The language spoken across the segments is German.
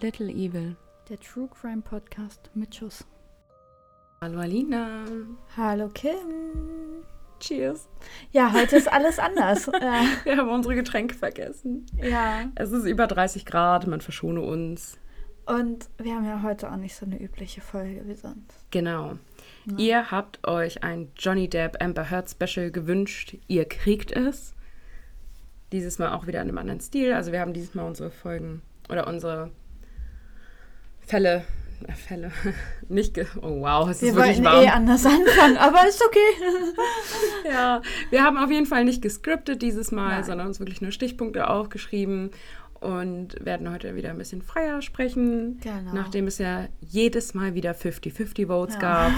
Little Evil. Der True Crime Podcast mit Schuss. Hallo Alina. Hallo Kim. Cheers. Ja, heute ist alles anders. äh, Wir haben unsere Getränke vergessen. ja, Es ist über 30 Grad, man verschone uns. und wir haben ja heute auch nicht so eine übliche Folge wie sonst. Genau. Ihr habt euch ein Johnny Depp Amber Heard Special gewünscht. Ihr kriegt es. Dieses Mal auch wieder in einem anderen Stil. Also wir haben dieses Mal unsere Folgen oder unsere Fälle, äh, Fälle, nicht ge Oh wow, es ist Wir wirklich wollten warm. eh anders anfangen, aber ist okay. Ja, wir haben auf jeden Fall nicht gescriptet dieses Mal, Nein. sondern uns wirklich nur Stichpunkte aufgeschrieben und werden heute wieder ein bisschen freier sprechen. Genau. Nachdem es ja jedes Mal wieder 50-50 Votes Ja. gab,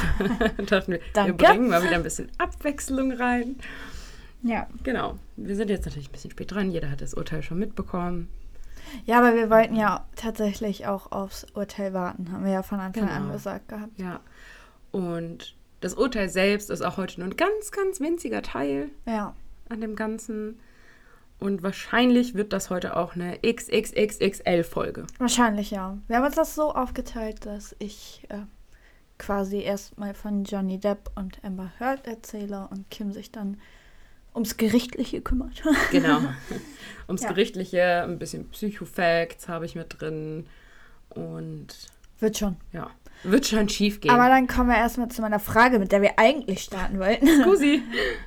dachten wir, wir Danke. bringen mal wieder ein bisschen Abwechslung rein. Ja. Genau, wir sind jetzt natürlich ein bisschen spät dran. Jeder hat das Urteil schon mitbekommen. Ja, aber wir wollten ja tatsächlich auch aufs Urteil warten, haben wir ja von Anfang an Genau. gesagt gehabt. Ja, und das Urteil selbst ist auch heute nur ein ganz, ganz winziger Teil Ja, an dem Ganzen. Und wahrscheinlich wird das heute auch eine XXXXL-Folge. wahrscheinlich ja. Wir haben uns das so aufgeteilt, dass ich äh, quasi erstmal von Johnny Depp und Amber Heard erzähle und Kim sich dann ums Gerichtliche kümmert. Genau. Ums Ja. Gerichtliche, ein bisschen Psychofacts habe ich mit drin. Und Wird schon. ja, wird schon schief gehen. Aber dann kommen wir erstmal zu meiner Frage, mit der wir eigentlich starten wollten. Scusi.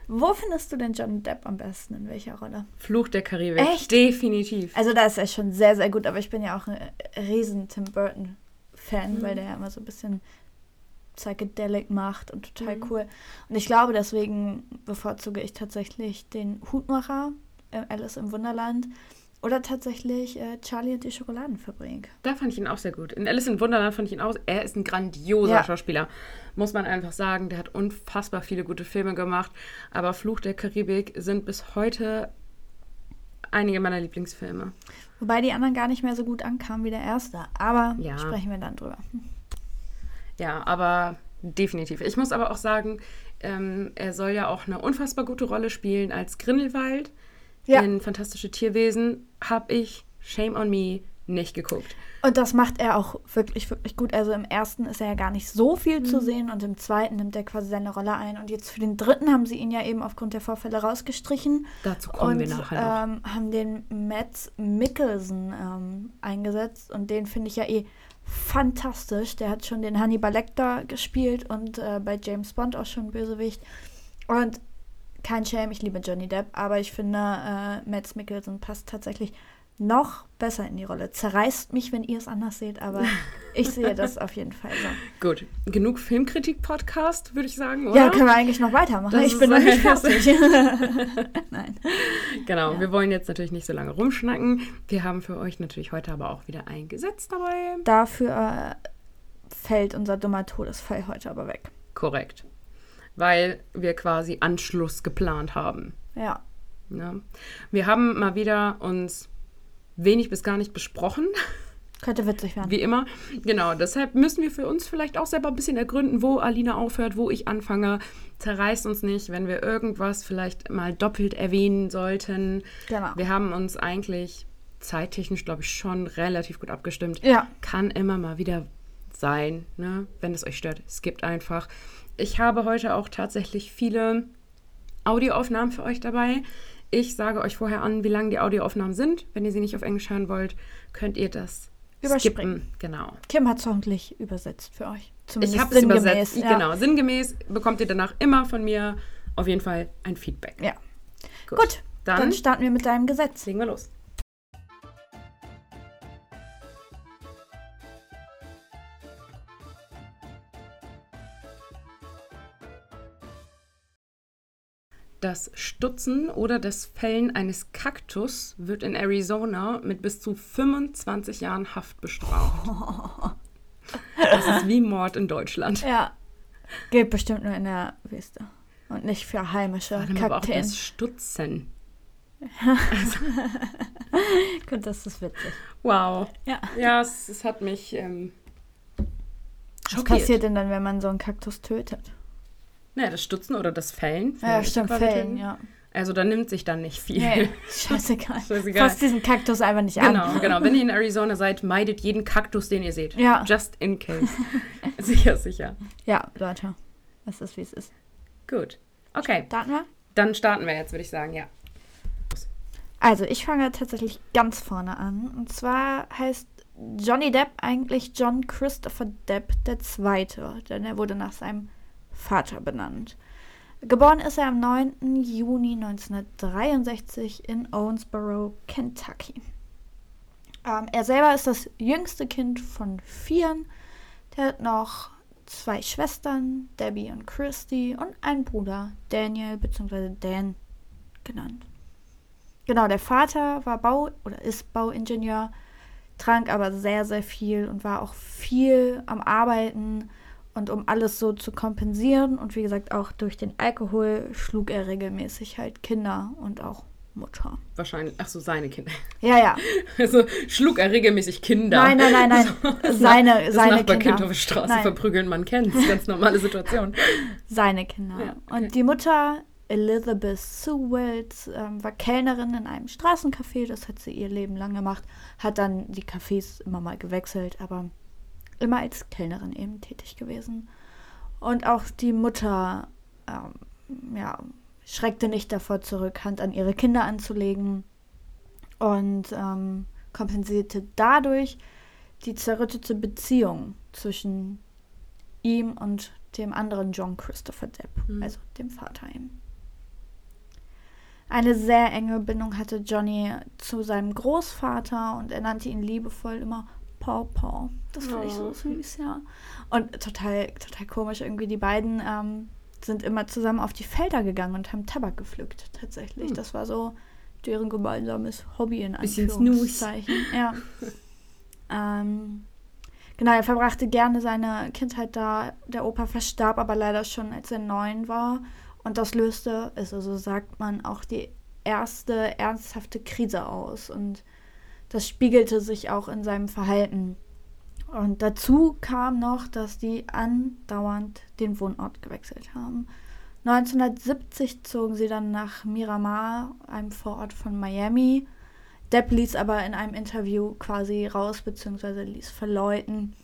Wo findest du denn Johnny Depp am besten? In welcher Rolle? Fluch der Karibik. Echt? Definitiv. Also da ist er schon sehr, sehr gut, aber ich bin ja auch ein riesen Tim Burton-Fan, Mhm. weil der ja immer so ein bisschen psychedelic macht und total Mhm. cool. Und ich glaube, deswegen bevorzuge ich tatsächlich den Hutmacher, äh, Alice im Wunderland, oder tatsächlich äh, Charlie und die Schokoladenfabrik. Da fand ich ihn auch sehr gut. In Alice in Wunderland fand ich ihn auch. Er ist ein grandioser Ja. Schauspieler. Muss man einfach sagen. Der hat unfassbar viele gute Filme gemacht. Aber Fluch der Karibik sind bis heute einige meiner Lieblingsfilme. Wobei die anderen gar nicht mehr so gut ankamen wie der erste. Aber Ja. sprechen wir dann drüber. Ja, aber definitiv. Ich muss aber auch sagen, ähm, er soll ja auch eine unfassbar gute Rolle spielen als Grindelwald. Ja. In Fantastische Tierwesen habe ich Shame on Me nicht geguckt. Und das macht er auch wirklich, wirklich gut. Also im ersten ist er ja gar nicht so viel zu sehen und im zweiten nimmt er quasi seine Rolle ein. Und jetzt für den dritten haben sie ihn ja eben aufgrund der Vorfälle rausgestrichen Dazu kommen und wir nachher noch. ähm, haben den Matt Mickelson ähm, eingesetzt und den finde ich ja eh fantastisch. Der hat schon den Hannibal Lecter gespielt und äh, bei James Bond auch schon Bösewicht. Und kein Shame, ich liebe Johnny Depp, aber ich finde, äh, Matt Mickelson passt tatsächlich noch besser in die Rolle. Zerreißt mich, wenn ihr es anders seht, aber ich sehe das auf jeden Fall so. Gut, genug Filmkritik-Podcast, würde ich sagen, oder? Ja, können wir eigentlich noch weitermachen. Das ich bin noch nicht fertig. Nein. Genau, Ja. wir wollen jetzt natürlich nicht so lange rumschnacken. Wir haben für euch natürlich heute aber auch wieder ein Gesetz dabei. Dafür äh, fällt unser dummer Todesfall heute aber weg. Korrekt. Weil wir quasi Anschluss geplant haben. Ja. Ja. Wir haben mal wieder uns wenig bis gar nicht besprochen, Könnte witzig werden. wie immer. Genau, deshalb müssen wir für uns vielleicht auch selber ein bisschen ergründen, wo Alina aufhört, wo ich anfange. Zerreißt uns nicht, wenn wir irgendwas vielleicht mal doppelt erwähnen sollten. Genau. Wir haben uns eigentlich zeittechnisch, glaube ich, schon relativ gut abgestimmt. Ja. Kann immer mal wieder sein, ne? wenn es euch stört. Es gibt einfach. Ich habe heute auch tatsächlich viele Audioaufnahmen für euch dabei. Ich sage euch vorher an, wie lang die Audioaufnahmen sind. Wenn ihr sie nicht auf Englisch hören wollt, könnt ihr das Überspringen. skippen. Genau. Kim hat es hoffentlich übersetzt für euch. Zumindest Ich habe es übersetzt. Ja. Genau, sinngemäß bekommt ihr danach immer von mir auf jeden Fall ein Feedback. Ja. Gut, Gut, dann, Dann starten wir mit deinem Gesetz. legen wir los. Das Stutzen oder das Fällen eines Kaktus wird in Arizona mit bis zu 25 Jahren Haft bestraft. Das ist wie Mord in Deutschland. Ja. Gilt bestimmt nur in der Wüste. Und nicht für heimische Vor allem aber auch Kakteen. das Stutzen. Gut, das ist witzig. Wow. Ja. Ja, es, es hat mich ähm, Was schockiert. passiert denn dann, wenn man so einen Kaktus tötet? Naja, das Stutzen oder das Fällen. Ja, stimmt, Fällen, ja. Also da nimmt sich dann nicht viel. Nee, scheißegal. Scheißegal. Fasst diesen Kaktus einfach nicht Genau, an. genau. Wenn ihr in Arizona seid, meidet jeden Kaktus, den ihr seht. Ja. Just in case. sicher, sicher. Ja, Leute. Es ist, wie es ist. Gut. Okay, Starten wir? dann starten wir jetzt, würde ich sagen, ja. Also, ich fange tatsächlich ganz vorne an. Und zwar heißt Johnny Depp eigentlich John Christopher Depp II., denn er wurde nach seinem Vater benannt. Geboren ist er am 9. Juni 1963 in Owensboro, Kentucky. Ähm, er selber ist das jüngste Kind von vieren. Der hat noch zwei Schwestern, Debbie und Christy, und einen Bruder, Daniel bzw. Dan genannt. Genau, der Vater war Bau- oder ist Bauingenieur, trank aber sehr, sehr viel und war auch viel am Arbeiten. Und um alles so zu kompensieren und wie gesagt auch durch den Alkohol schlug er regelmäßig halt Kinder und auch Mutter. Wahrscheinlich, ach so, seine Kinder. Ja, ja. Also schlug er regelmäßig Kinder. Nein, nein, nein, nein. Das Seine, das seine Nachbarkind Kinder. auf der Straße Nein. verprügeln, man kennt Ganz normale Situation. Seine Kinder. Ja, okay. Und die Mutter, Elizabeth Sue Wells, ähm, war Kellnerin in einem Straßencafé. Das hat sie ihr Leben lang gemacht. Hat dann die Cafés immer mal gewechselt, aber immer als Kellnerin eben tätig gewesen. Und auch die Mutter, ähm, ja, schreckte nicht davor zurück, Hand an ihre Kinder anzulegen und ähm, kompensierte dadurch die zerrüttete Beziehung zwischen ihm und dem anderen John Christopher Depp, Mhm. also dem Vater ihm. Eine sehr enge Bindung hatte Johnny zu seinem Großvater und er nannte ihn liebevoll immer Paw Paw. Das fand ich so Oh. süß, ja. Und total, total komisch irgendwie. Die beiden ähm, sind immer zusammen auf die Felder gegangen und haben Tabak gepflückt, tatsächlich. Hm. Das war so deren gemeinsames Hobby in Anführungszeichen. Ja. ähm, genau, er verbrachte gerne seine Kindheit da. Der Opa verstarb aber leider schon, als er neun war. Und das löste, also so sagt man, auch die erste ernsthafte Krise aus. Und das spiegelte sich auch in seinem Verhalten. Und dazu kam noch, dass die andauernd den Wohnort gewechselt haben. 1970 zogen sie dann nach Miramar, einem Vorort von Miami. Depp ließ aber in einem Interview quasi raus, beziehungsweise ließ verleuten,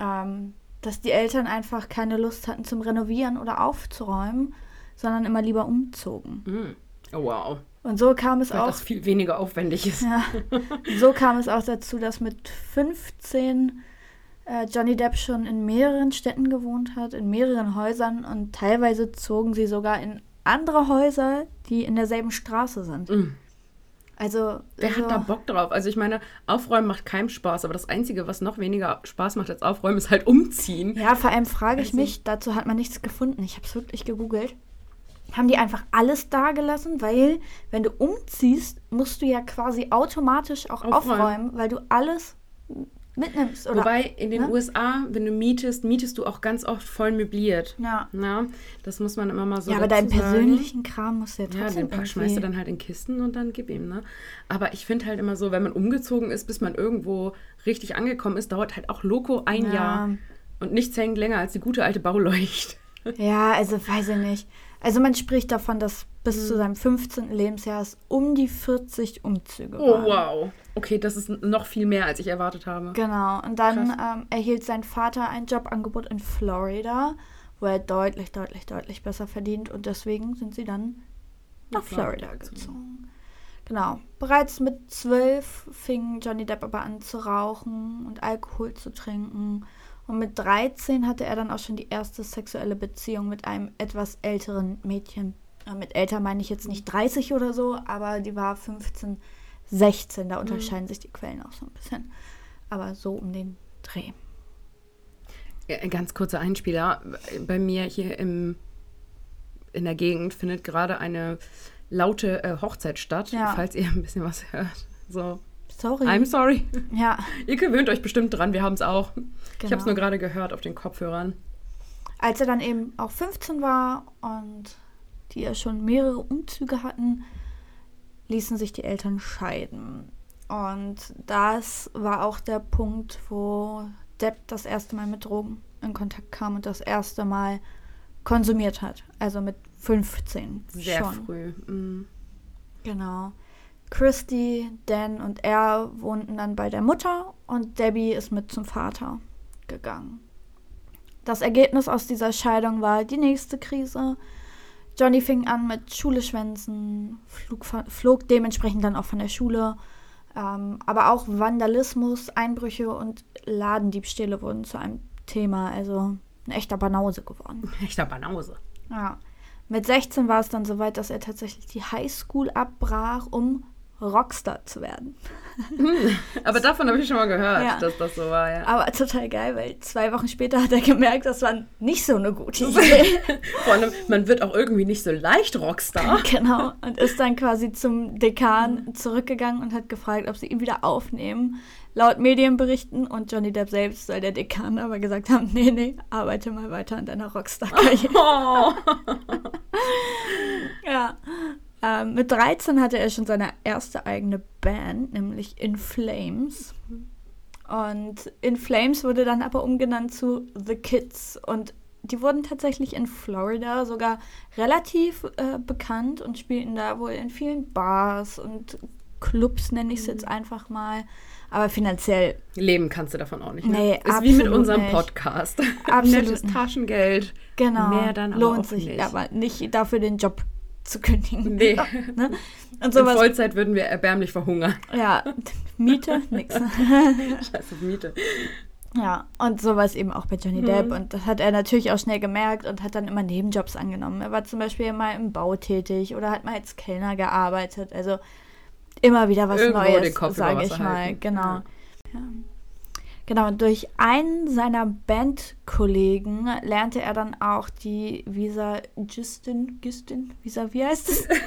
ähm, dass die Eltern einfach keine Lust hatten zum Renovieren oder aufzuräumen, sondern immer lieber umzogen. Hm. Oh, wow. Und so kam es Weil auch das viel weniger aufwendig ist. ja, so kam es auch dazu, dass mit 15 äh, Johnny Depp schon in mehreren Städten gewohnt hat, in mehreren Häusern und teilweise zogen sie sogar in andere Häuser, die in derselben Straße sind. Mm. Also Wer so, hat da Bock drauf? Also ich meine, aufräumen macht keinem Spaß, aber das Einzige, was noch weniger Spaß macht als aufräumen, ist halt umziehen. Ja, vor allem frage ich Also- mich, dazu hat man nichts gefunden. Ich habe es wirklich gegoogelt. Haben die einfach alles da gelassen, weil wenn du umziehst, musst du ja quasi automatisch auch Aufräumen. aufräumen, weil du alles mitnimmst. Oder? Wobei in den ne? USA, wenn du mietest, mietest du auch ganz oft voll möbliert. ja. Na, das muss man immer mal so ja, aber deinen persönlichen Kram musst du ja Ja, trotzdem den pack, schmeißt du dann halt in Kisten und dann gib ihm, ne? Aber ich finde halt immer so, wenn man umgezogen ist, bis man irgendwo richtig angekommen ist, dauert halt auch loco ein Ja. Jahr. Und nichts hängt länger als die gute alte Bauleucht. Ja, also weiß ich nicht. Also man spricht davon, dass bis Hm. zu seinem 15. Lebensjahr es um die 40 Umzüge Oh, waren. wow. Okay, das ist noch viel mehr, als ich erwartet habe. Genau. Und dann ähm, erhielt sein Vater ein Jobangebot in Florida, wo er deutlich, deutlich, deutlich besser verdient. Und deswegen sind sie dann nach Nach Florida Florida gezogen. Genau. Bereits mit zwölf fing Johnny Depp aber an zu rauchen und Alkohol zu trinken. Und mit 13 hatte er dann auch schon die erste sexuelle Beziehung mit einem etwas älteren Mädchen. Äh, Mit älter meine ich jetzt nicht 30 oder so, aber die war 15, 16. Da unterscheiden sich die Quellen auch so ein bisschen. Aber so um den Dreh. Ja, ganz kurzer Einspieler. Bei mir hier im, in der Gegend findet gerade eine laute äh, Hochzeit statt, Ja. falls ihr ein bisschen was hört. So, Sorry. I'm sorry. ja, Ihr gewöhnt euch bestimmt dran, wir haben es auch. Ich habe es Genau. nur gerade gehört auf den Kopfhörern. als er dann eben auch 15 war und die ja schon mehrere Umzüge hatten, ließen sich die Eltern scheiden. Und das war auch der Punkt, wo Depp das erste Mal mit Drogen in Kontakt kam und das erste Mal konsumiert hat. Also mit 15. Sehr schon. früh. Mhm. Genau. Christy, Dan und er wohnten dann bei der Mutter und Debbie ist mit zum Vater gegangen. Das Ergebnis aus dieser Scheidung war die nächste Krise. Johnny fing an mit Schuleschwänzen, flog, flog dementsprechend dann auch von der Schule. Ähm, aber auch Vandalismus, Einbrüche und Ladendiebstähle wurden zu einem Thema. Also ein echter Banause geworden. Echter Banause. Ja. Mit 16 war es dann soweit, dass er tatsächlich die Highschool abbrach, um Rockstar zu werden. Aber davon habe ich schon mal gehört, Ja. dass das so war, ja. Aber total geil, weil zwei Wochen später hat er gemerkt, das war nicht so eine gute Idee. Vor allem, man wird auch irgendwie nicht so leicht Rockstar. genau. Und ist dann quasi zum Dekan zurückgegangen und hat gefragt, ob sie ihn wieder aufnehmen. Laut Medienberichten und Johnny Depp selbst soll der Dekan aber gesagt haben, nee, nee, arbeite mal weiter an deiner Rockstar-Karriere. Oh. Ja. Ähm, mit 13 hatte er schon seine erste eigene Band, nämlich In Flames. Und In Flames wurde dann aber umgenannt zu The Kids. Und die wurden tatsächlich in Florida sogar relativ äh, bekannt und spielten da wohl in vielen Bars und Clubs, nenne ich es jetzt einfach mal. Aber finanziell Leben kannst du davon auch nicht. Ne? Nee, Ist wie mit unserem nicht. Podcast. Absolut Nettes. Taschengeld. genau Mehr dann lohnt auch sich, nicht. aber nicht dafür den Job zu kündigen. Nee. ne? Und In sowas Vollzeit würden wir erbärmlich verhungern. Ja, Miete, nix. Scheiße, Miete. ja, und sowas eben auch bei Johnny Mhm. Depp. Und das hat er natürlich auch schnell gemerkt und hat dann immer Nebenjobs angenommen. Er war zum Beispiel mal im Bau tätig oder hat mal als Kellner gearbeitet. Also immer wieder was Irgendwo Neues, sage ich mal. halten. Genau. Ja. Genau, und durch einen seiner Bandkollegen lernte er dann auch die Visa Justin, Justin, Visa, wie heißt es?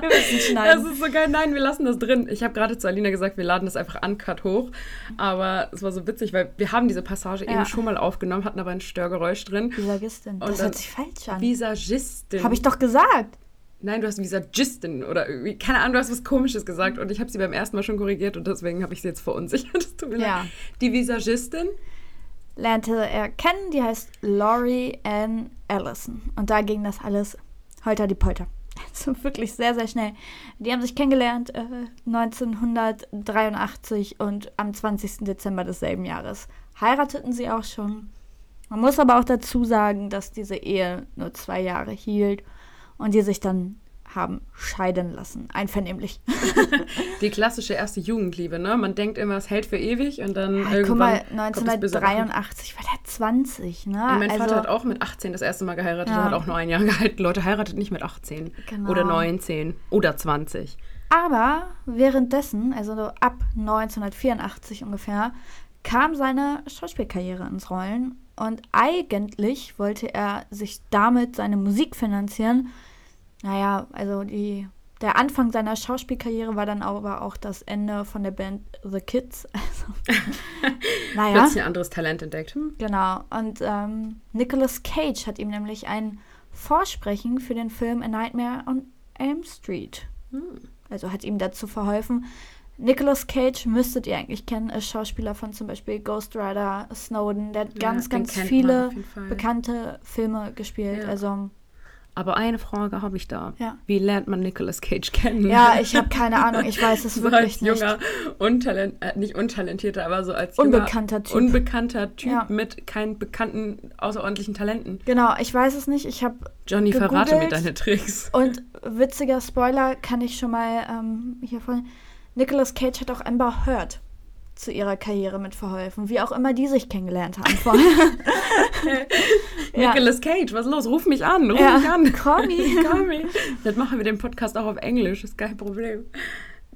Wir müssen Das schneiden. ist so geil. Nein, wir lassen das drin. Ich habe gerade zu Alina gesagt, wir laden das einfach uncut hoch. Aber es war so witzig, weil wir haben diese Passage Ja. eben schon mal aufgenommen, hatten aber ein Störgeräusch drin. Visagistin. Und Das hört sich falsch an. Visagistin. Habe ich doch gesagt. Nein, du hast Visagistin oder irgendwie, keine Ahnung, du hast was Komisches gesagt und ich habe sie beim ersten Mal schon korrigiert und deswegen habe ich sie jetzt verunsichert. Das tut mir Ja. leid. Die Visagistin, Lernte er kennen, die heißt Laurie Ann Allison. Und da ging das alles holter die Polter. Also wirklich sehr, sehr schnell. Die haben sich kennengelernt äh, 1983 und am 20. Dezember desselben Jahres heirateten sie auch schon. Man muss aber auch dazu sagen, dass diese Ehe nur zwei Jahre hielt und die sich dann haben scheiden lassen. Einvernehmlich. die klassische erste Jugendliebe, ne? Man denkt immer, es hält für ewig und dann irgendwann guck mal, kommt das böse Lachen. 1983 war der 20, ne? Ja, mein Vater Also- hat auch mit 18 das erste Mal geheiratet Ja. und hat auch nur ein Jahr gehalten. Leute heiratet nicht mit 18 Genau. oder 19 oder 20. Aber währenddessen, also so ab 1984 ungefähr, kam seine Schauspielkarriere ins Rollen. Und eigentlich wollte er sich damit seine Musik finanzieren. Naja, also die, der Anfang seiner Schauspielkarriere war dann aber auch das Ende von der Band The Kids. Also, naja. Plötzlich ein anderes Talent entdeckt. Hm. Genau. Und ähm, Nicolas Cage hat ihm nämlich ein Vorsprechen für den Film A Nightmare on Elm Street. Also hat ihm dazu verholfen. Nicolas Cage müsstet ihr eigentlich kennen, ist Schauspieler von zum Beispiel Ghost Rider, Snowden. Der hat Ja, ganz, den ganz viele bekannte Filme gespielt. Ja. Also, Aber eine Frage habe ich da. Ja. Wie lernt man Nicolas Cage kennen? ja, ich habe keine Ahnung. Ich weiß es so wirklich als nicht. junger, untalent, äh, nicht untalentierter, aber so als junger, Unbekannter Typ. unbekannter Typ Ja. mit keinen bekannten, außerordentlichen Talenten. Genau, ich weiß es nicht. Ich habe Johnny, verrate mir deine Tricks. Und witziger Spoiler kann ich schon mal ähm, hier vorne. Nicolas Cage hat auch Amber Heard zu ihrer Karriere mitverholfen, wie auch immer die sich kennengelernt haben vorher. Ja. Nicolas Cage, was ist los? Ruf mich an, ruf Ja, mich an. call me. call me. Dann machen wir den Podcast auch auf Englisch, ist kein Problem.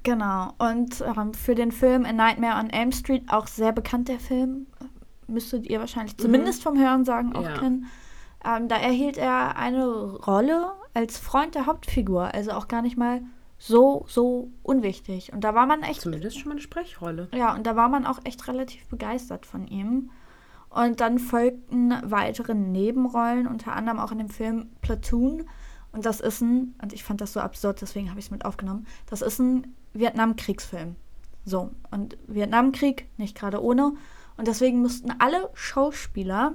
genau. Und ähm, für den Film A Nightmare on Elm Street, auch sehr bekannt der Film, müsstet ihr wahrscheinlich zumindest vom Hörensagen auch Mhm. Ja. kennen. Ähm, da erhielt er eine Rolle als Freund der Hauptfigur, also auch gar nicht mal so, so unwichtig. Und da war man echt Zumindest schon mal eine Sprechrolle. Ja, und da war man auch echt relativ begeistert von ihm. Und dann folgten weitere Nebenrollen, unter anderem auch in dem Film Platoon. Und das ist ein, und ich fand das so absurd, deswegen habe ich es mit aufgenommen, das ist ein Vietnamkriegsfilm. So, und Vietnamkrieg, nicht gerade ohne. Und deswegen mussten alle Schauspieler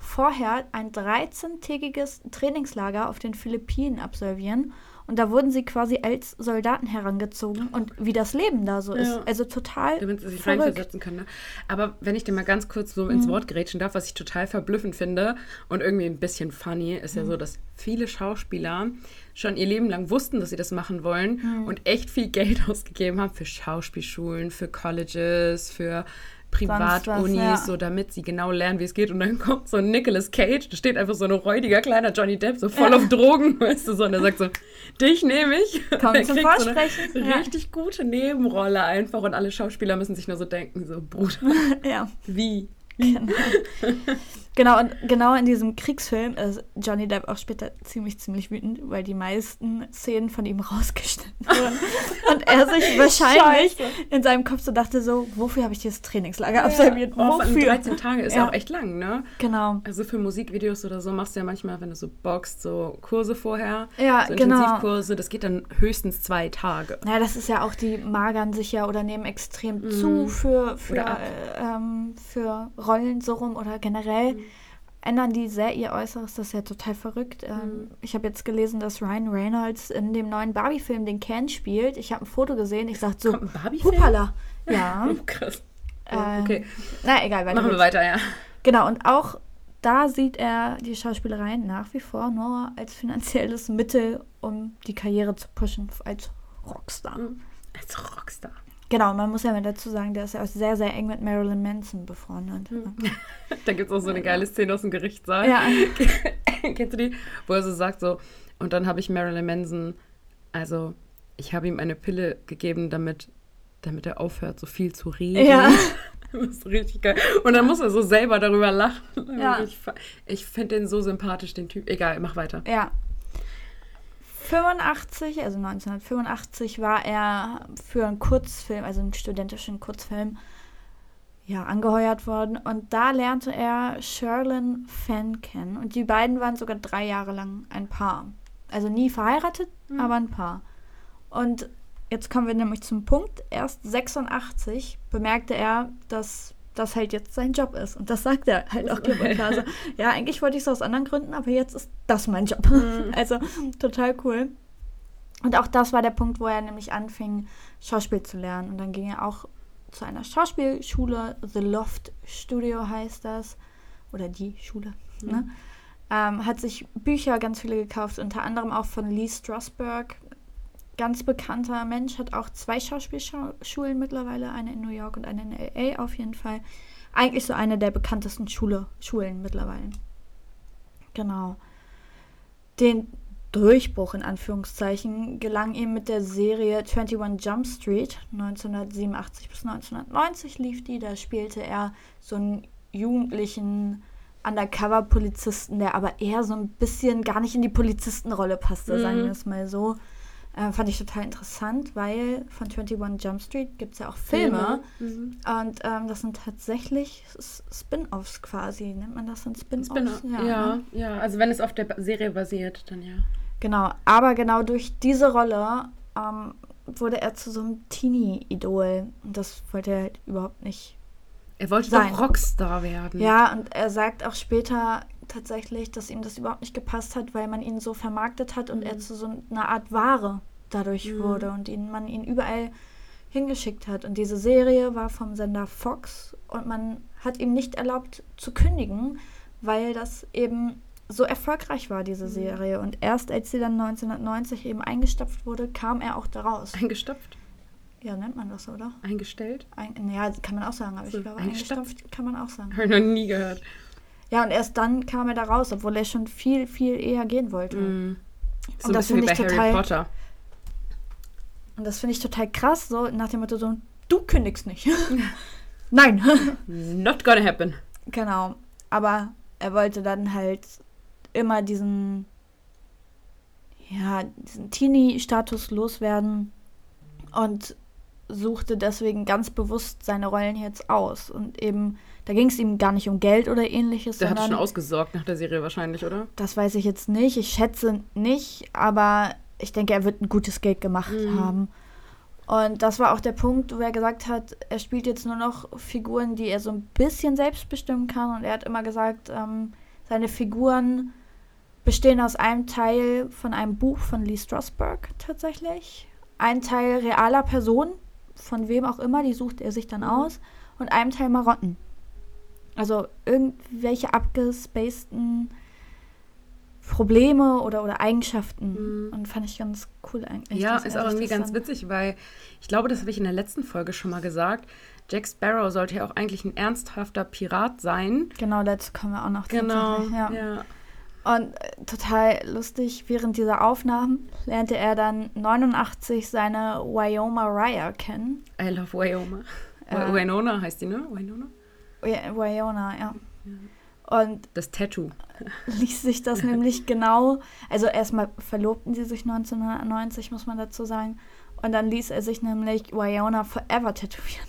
vorher ein 13-tägiges Trainingslager auf den Philippinen absolvieren. Und da wurden sie quasi als Soldaten herangezogen und wie das Leben da so ja. ist. Also total. Damit sie sich reinversetzen können. Ne? Aber wenn ich dir mal ganz kurz so ins mhm. Wort gerätschen darf, was ich total verblüffend finde und irgendwie ein bisschen funny, ist mhm. ja so, dass viele Schauspieler schon ihr Leben lang wussten, dass sie das machen wollen mhm. und echt viel Geld ausgegeben haben für Schauspielschulen, für Colleges, für Privatunis, ja. so damit sie genau lernen, wie es geht. Und dann kommt so ein Nicolas Cage, da steht einfach so ein räudiger kleiner Johnny Depp, so voll ja. auf Drogen, weißt du, so, und er sagt so, dich nehme ich. Komm zum Vorsprechen. So eine ja. richtig gute Nebenrolle einfach und alle Schauspieler müssen sich nur so denken, so, Bruder, ja. wie? Genau. Genau, und genau in diesem Kriegsfilm ist Johnny Depp auch später ziemlich, ziemlich wütend, weil die meisten Szenen von ihm rausgeschnitten wurden. und er sich wahrscheinlich Scheiße. in seinem Kopf so dachte so, wofür habe ich dieses Trainingslager ja. absolviert? Oh, wofür? 13 Tage ist ja. auch echt lang, ne? Genau. Also für Musikvideos oder so machst du ja manchmal, wenn du so boxt, so Kurse vorher. Ja, so genau. Intensivkurse, das geht dann höchstens zwei Tage. Ja, das ist ja auch, die magern sich ja oder nehmen extrem mhm. zu für, für, äh, ähm, für Rollen so rum oder generell. Mhm ändern die sehr ihr Äußeres. Das ist ja total verrückt. Ähm, mhm. ich habe jetzt gelesen, dass Ryan Reynolds in dem neuen Barbie-Film den Ken spielt. Ich habe ein Foto gesehen. Ich sagte so, Kommt ein Barbie-Film? Hupala. Ja. oh, krass. Oh, okay. Ähm, na, egal. Weiter Machen wir weiter, ja. Genau, und auch da sieht er die Schauspielerei nach wie vor nur als finanzielles Mittel, um die Karriere zu pushen als Rockstar. Mhm. Als Rockstar. Genau, man muss ja mal dazu sagen, der ist ja auch sehr, sehr eng mit Marilyn Manson befreundet. Hm. da gibt es auch so eine geile Szene aus dem Gerichtssaal. Ja. Kennst du die? Wo er so sagt so, und dann habe ich Marilyn Manson, also ich habe ihm eine Pille gegeben, damit, damit er aufhört, so viel zu reden. Ja. Das ist richtig geil. Und dann muss er so selber darüber lachen. Ja. Ich, ich finde den so sympathisch, den Typ. Egal, mach weiter. Ja, 85, also 1985, war er für einen Kurzfilm, also einen studentischen Kurzfilm, ja, angeheuert worden. Und da lernte er Sherlyn Fenn kennen. Und die beiden waren sogar drei Jahre lang ein Paar. Also nie verheiratet, mhm. aber ein Paar. Und jetzt kommen wir nämlich zum Punkt. Erst 86 bemerkte er, dass das halt jetzt sein Job ist. Und das sagt er halt auch klipp und klar. So, ja, eigentlich wollte ich es aus anderen Gründen, aber jetzt ist das mein Job. Mhm. Also total cool. Und auch das war der Punkt, wo er nämlich anfing, Schauspiel zu lernen. Und dann ging er auch zu einer Schauspielschule, The Loft Studio heißt das. Oder die Schule. Mhm. Ne? Ähm, hat sich Bücher ganz viele gekauft, unter anderem auch von Lee Strasberg, ganz bekannter Mensch, hat auch zwei Schauspielschulen mittlerweile, eine in New York und eine in LA auf jeden Fall. Eigentlich so eine der bekanntesten Schule, Schulen mittlerweile. Genau. Den Durchbruch in Anführungszeichen gelang ihm mit der Serie 21 Jump Street 1987 bis 1990 lief die. Da spielte er so einen jugendlichen Undercover-Polizisten, der aber eher so ein bisschen gar nicht in die Polizistenrolle passte, mhm. sagen wir es mal so. Äh, fand ich total interessant, weil von 21 Jump Street gibt es ja auch Filme. Mhm. Und ähm, das sind tatsächlich Spin-offs quasi. Nennt man das dann Spin-offs? Spin ja, ja, ne? ja, also wenn es auf der Serie basiert, dann ja. Genau, aber genau durch diese Rolle ähm, wurde er zu so einem Teenie-Idol. Und das wollte er halt überhaupt nicht. Er wollte sein. doch Rockstar werden. Ja, und er sagt auch später, tatsächlich, dass ihm das überhaupt nicht gepasst hat, weil man ihn so vermarktet hat und mhm. er zu so einer Art Ware dadurch mhm. wurde und ihn, man ihn überall hingeschickt hat. Und diese Serie war vom Sender Fox und man hat ihm nicht erlaubt zu kündigen, weil das eben so erfolgreich war, diese mhm. Serie. Und erst als sie dann 1990 eben eingestopft wurde, kam er auch daraus. Eingestopft? Ja, nennt man das, oder? Eingestellt? Ein, ja, kann man auch sagen, aber so, ich glaube, eingestopft kann man auch sagen. Habe ich noch nie gehört. Ja, und erst dann kam er da raus, obwohl er schon viel, viel eher gehen wollte. Mm. So und das finde ich total. Harry Potter. Und das finde ich total krass, so nach dem Motto so, du kündigst nicht. Nein. Not gonna happen. Genau. Aber er wollte dann halt immer diesen, ja, diesen Teenie-Status loswerden und suchte deswegen ganz bewusst seine Rollen jetzt aus und eben da ging es ihm gar nicht um Geld oder ähnliches. Der hat schon ausgesorgt nach der Serie wahrscheinlich, oder? Das weiß ich jetzt nicht. Ich schätze nicht, aber ich denke, er wird ein gutes Geld gemacht mhm. haben. Und das war auch der Punkt, wo er gesagt hat, er spielt jetzt nur noch Figuren, die er so ein bisschen selbst bestimmen kann. Und er hat immer gesagt, ähm, Seine Figuren bestehen aus einem Teil von einem Buch von Lee Strasberg tatsächlich, ein Teil realer Personen, von wem auch immer, die sucht er sich dann aus, und einem Teil Marotten. Also irgendwelche abgespaceden Probleme oder, oder Eigenschaften. Mhm. Und fand ich ganz cool eigentlich. Ja, ist auch irgendwie ganz witzig, weil ich glaube, das habe ich in der letzten Folge schon mal gesagt. Jack Sparrow sollte ja auch eigentlich ein ernsthafter Pirat sein. Genau, dazu kommen wir auch noch. Genau, ja. ja. Und äh, total lustig, während dieser Aufnahmen lernte er dann 89 seine Wyoma Raya kennen. I love Wyoma. Äh, Winona heißt die, ne? Winona? Wyona, ja. Und das Tattoo. ließ sich das nämlich genau, also erstmal verlobten sie sich 1990, muss man dazu sagen. Und dann ließ er sich nämlich Wyona Forever tätowieren.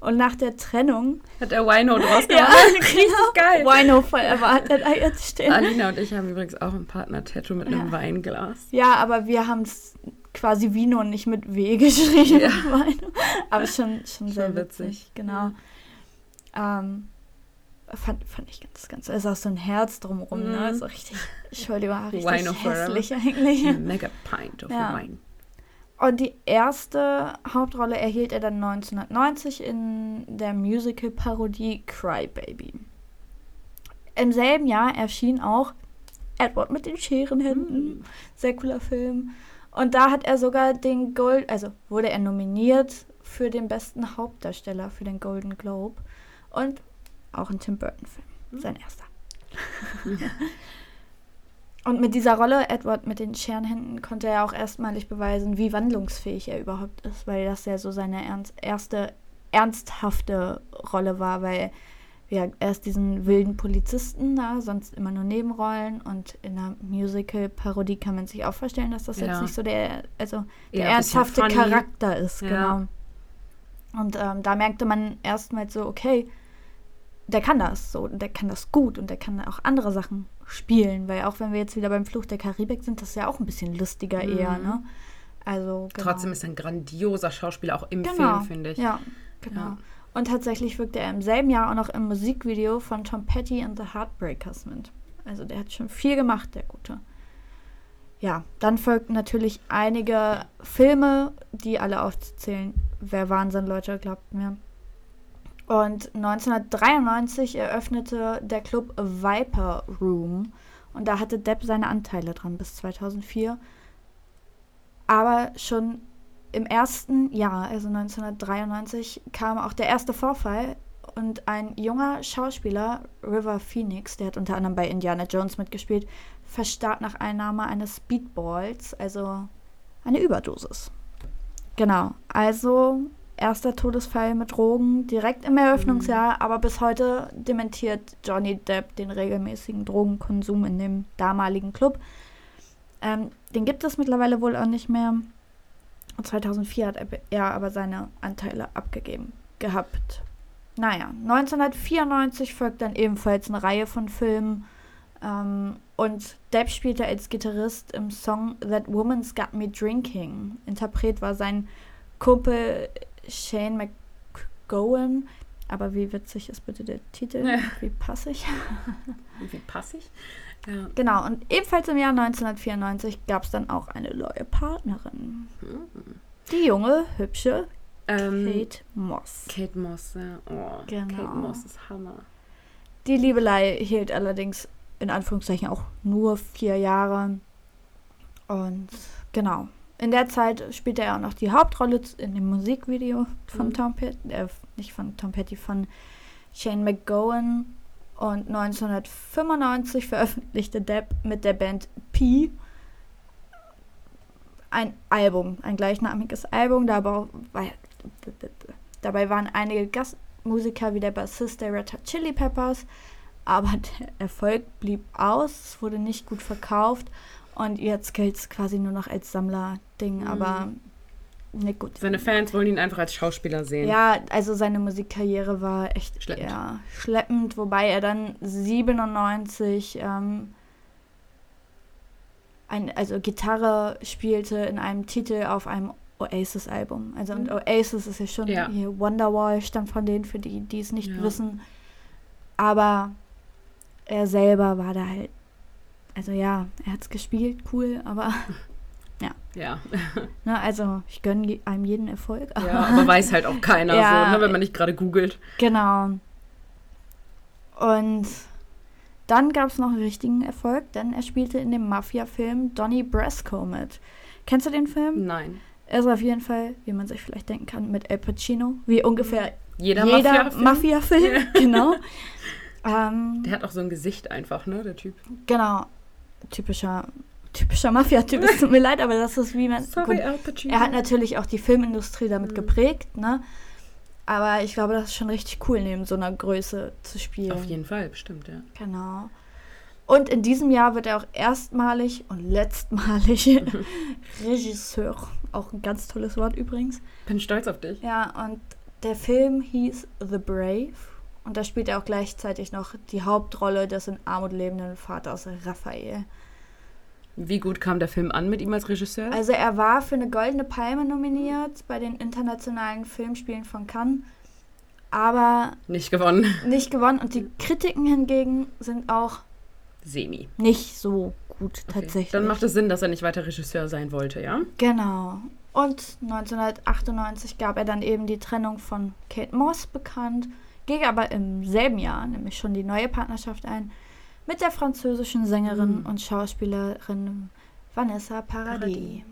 Und nach der Trennung. Hat er Wino draus gemacht? ja, richtig genau. geil. Wino Forever hat er da jetzt stehen. Alina und ich haben übrigens auch ein Partner-Tattoo mit einem ja. Weinglas. Ja, aber wir haben es quasi Vino nicht mit W geschrieben. Ja. aber schon, schon, sehr schon witzig. witzig. Genau. Ähm, fand, fand ich ganz, ganz. Es ist auch so ein Herz drumherum, mm. ne? Mhm. So richtig, Entschuldigung, richtig Wine hässlich eigentlich. Mega pint of ja. wine. Und die erste Hauptrolle erhielt er dann 1990 in der Musical-Parodie Cry Baby. Im selben Jahr erschien auch Edward mit den Scherenhänden. Mm. Sehr cooler Film. Und da hat er sogar den Gold, also wurde er nominiert für den besten Hauptdarsteller für den Golden Globe. Und auch ein Tim Burton-Film. Mm. Sein erster. Und mit dieser Rolle, Edward mit den Scherenhänden, konnte er auch erstmalig beweisen, wie wandlungsfähig er überhaupt ist, weil das ja so seine ernst, erste ernsthafte Rolle war, weil ja, erst diesen wilden Polizisten da, sonst immer nur Nebenrollen und in einer Musical-Parodie kann man sich auch vorstellen, dass das ja. jetzt nicht so der, also der ja, ernsthafte Charakter ist, ja. genau. Und ähm, da merkte man erstmal so, okay, der kann das so, der kann das gut und der kann auch andere Sachen spielen, weil auch wenn wir jetzt wieder beim Fluch der Karibik sind, das ist ja auch ein bisschen lustiger mhm. eher, ne? Also genau. trotzdem ist er ein grandioser Schauspieler auch im genau. Film, finde ich. Ja, genau. Ja. Und tatsächlich wirkte er im selben Jahr auch noch im Musikvideo von Tom Petty and the Heartbreakers mit. Also der hat schon viel gemacht, der Gute. Ja, dann folgten natürlich einige Filme, die alle aufzuzählen. Wer Wahnsinn, Leute, glaubt mir. Und 1993 eröffnete der Club Viper Room. Und da hatte Depp seine Anteile dran bis 2004. Aber schon im ersten Jahr, also 1993, kam auch der erste Vorfall. Und ein junger Schauspieler, River Phoenix, der hat unter anderem bei Indiana Jones mitgespielt, verstarb nach Einnahme eines Speedballs, also eine Überdosis. Genau, also erster Todesfall mit Drogen direkt im Eröffnungsjahr, mhm. aber bis heute dementiert Johnny Depp den regelmäßigen Drogenkonsum in dem damaligen Club. Ähm, den gibt es mittlerweile wohl auch nicht mehr. 2004 hat er aber seine Anteile abgegeben gehabt. Naja, 1994 folgt dann ebenfalls eine Reihe von Filmen. Ähm, und Depp spielte als Gitarrist im Song That Woman's Got Me Drinking. Interpret war sein Kumpel Shane McGowan. Aber wie witzig ist bitte der Titel? Ja. Wie passig. wie passig? Ja. Genau, und ebenfalls im Jahr 1994 gab es dann auch eine neue Partnerin. Hm. Die junge, hübsche ähm, Kate Moss. Kate Moss, ja. Oh, genau. Kate Moss ist Hammer. Die Liebelei hielt allerdings in Anführungszeichen auch nur vier Jahre. Und genau, in der Zeit spielte er auch noch die Hauptrolle in dem Musikvideo von mhm. Tom Petty, äh, nicht von Tom Petty, von Shane McGowan. Und 1995 veröffentlichte Depp mit der Band P ein Album, ein gleichnamiges Album. Dabei, dabei waren einige Gastmusiker wie der Bassist der Red Hot Chili Peppers, aber der Erfolg blieb aus, es wurde nicht gut verkauft und jetzt gilt es quasi nur noch als Sammler-Ding, mhm. aber ne, gut. Seine Fans wollen ihn einfach als Schauspieler sehen. Ja, also seine Musikkarriere war echt schleppend, ja, schleppend wobei er dann 97 ähm, ein, also Gitarre spielte in einem Titel auf einem Oasis-Album. Also und mhm. Oasis ist ja schon ja. hier Wonderwall, stammt von denen, für die, die es nicht ja. wissen. Aber er selber war da halt, also ja, er hat es gespielt, cool, aber ja. Ja. Ne, also ich gönne einem jeden Erfolg. ja, aber weiß halt auch keiner Ja. so, ne, wenn man nicht gerade googelt. Genau. Und dann gab es noch einen richtigen Erfolg, denn er spielte in dem Mafia-Film Donnie Brasco mit. Kennst du den Film? Nein. Er ist auf jeden Fall, wie man sich vielleicht denken kann, mit Al Pacino, wie ungefähr Jeder, jeder Mafia-Film? Mafia-Film. genau. Ähm, Der hat auch so ein Gesicht einfach, ne, der Typ. genau. Typischer, typischer Mafia-Typ. Es tut mir leid, aber das ist wie man. Sorry, gut, Al Pacino. er hat natürlich auch die Filmindustrie damit Mhm. geprägt, ne? Aber ich glaube, das ist schon richtig cool, neben so einer Größe zu spielen. Auf jeden Fall, bestimmt, ja. Genau. Und in diesem Jahr wird er auch erstmalig und letztmalig Regisseur. Auch ein ganz tolles Wort übrigens. Bin stolz auf dich. Ja, und der Film hieß The Brave. Und da spielt er auch gleichzeitig noch die Hauptrolle des in Armut lebenden Vaters Raphael. Wie gut kam der Film an mit ihm als Regisseur? Also er war für eine Goldene Palme nominiert bei den internationalen Filmspielen von Cannes, aber nicht gewonnen. nicht gewonnen. Und die Kritiken hingegen sind auch Semi. nicht so gut Okay. tatsächlich. Dann macht es Sinn, dass er nicht weiter Regisseur sein wollte, ja? Genau. Und 1998 gab er dann eben die Trennung von Kate Moss bekannt, ging aber im selben Jahr nämlich schon die neue Partnerschaft ein mit der französischen Sängerin Mhm. und Schauspielerin Vanessa Paradis. Paradis.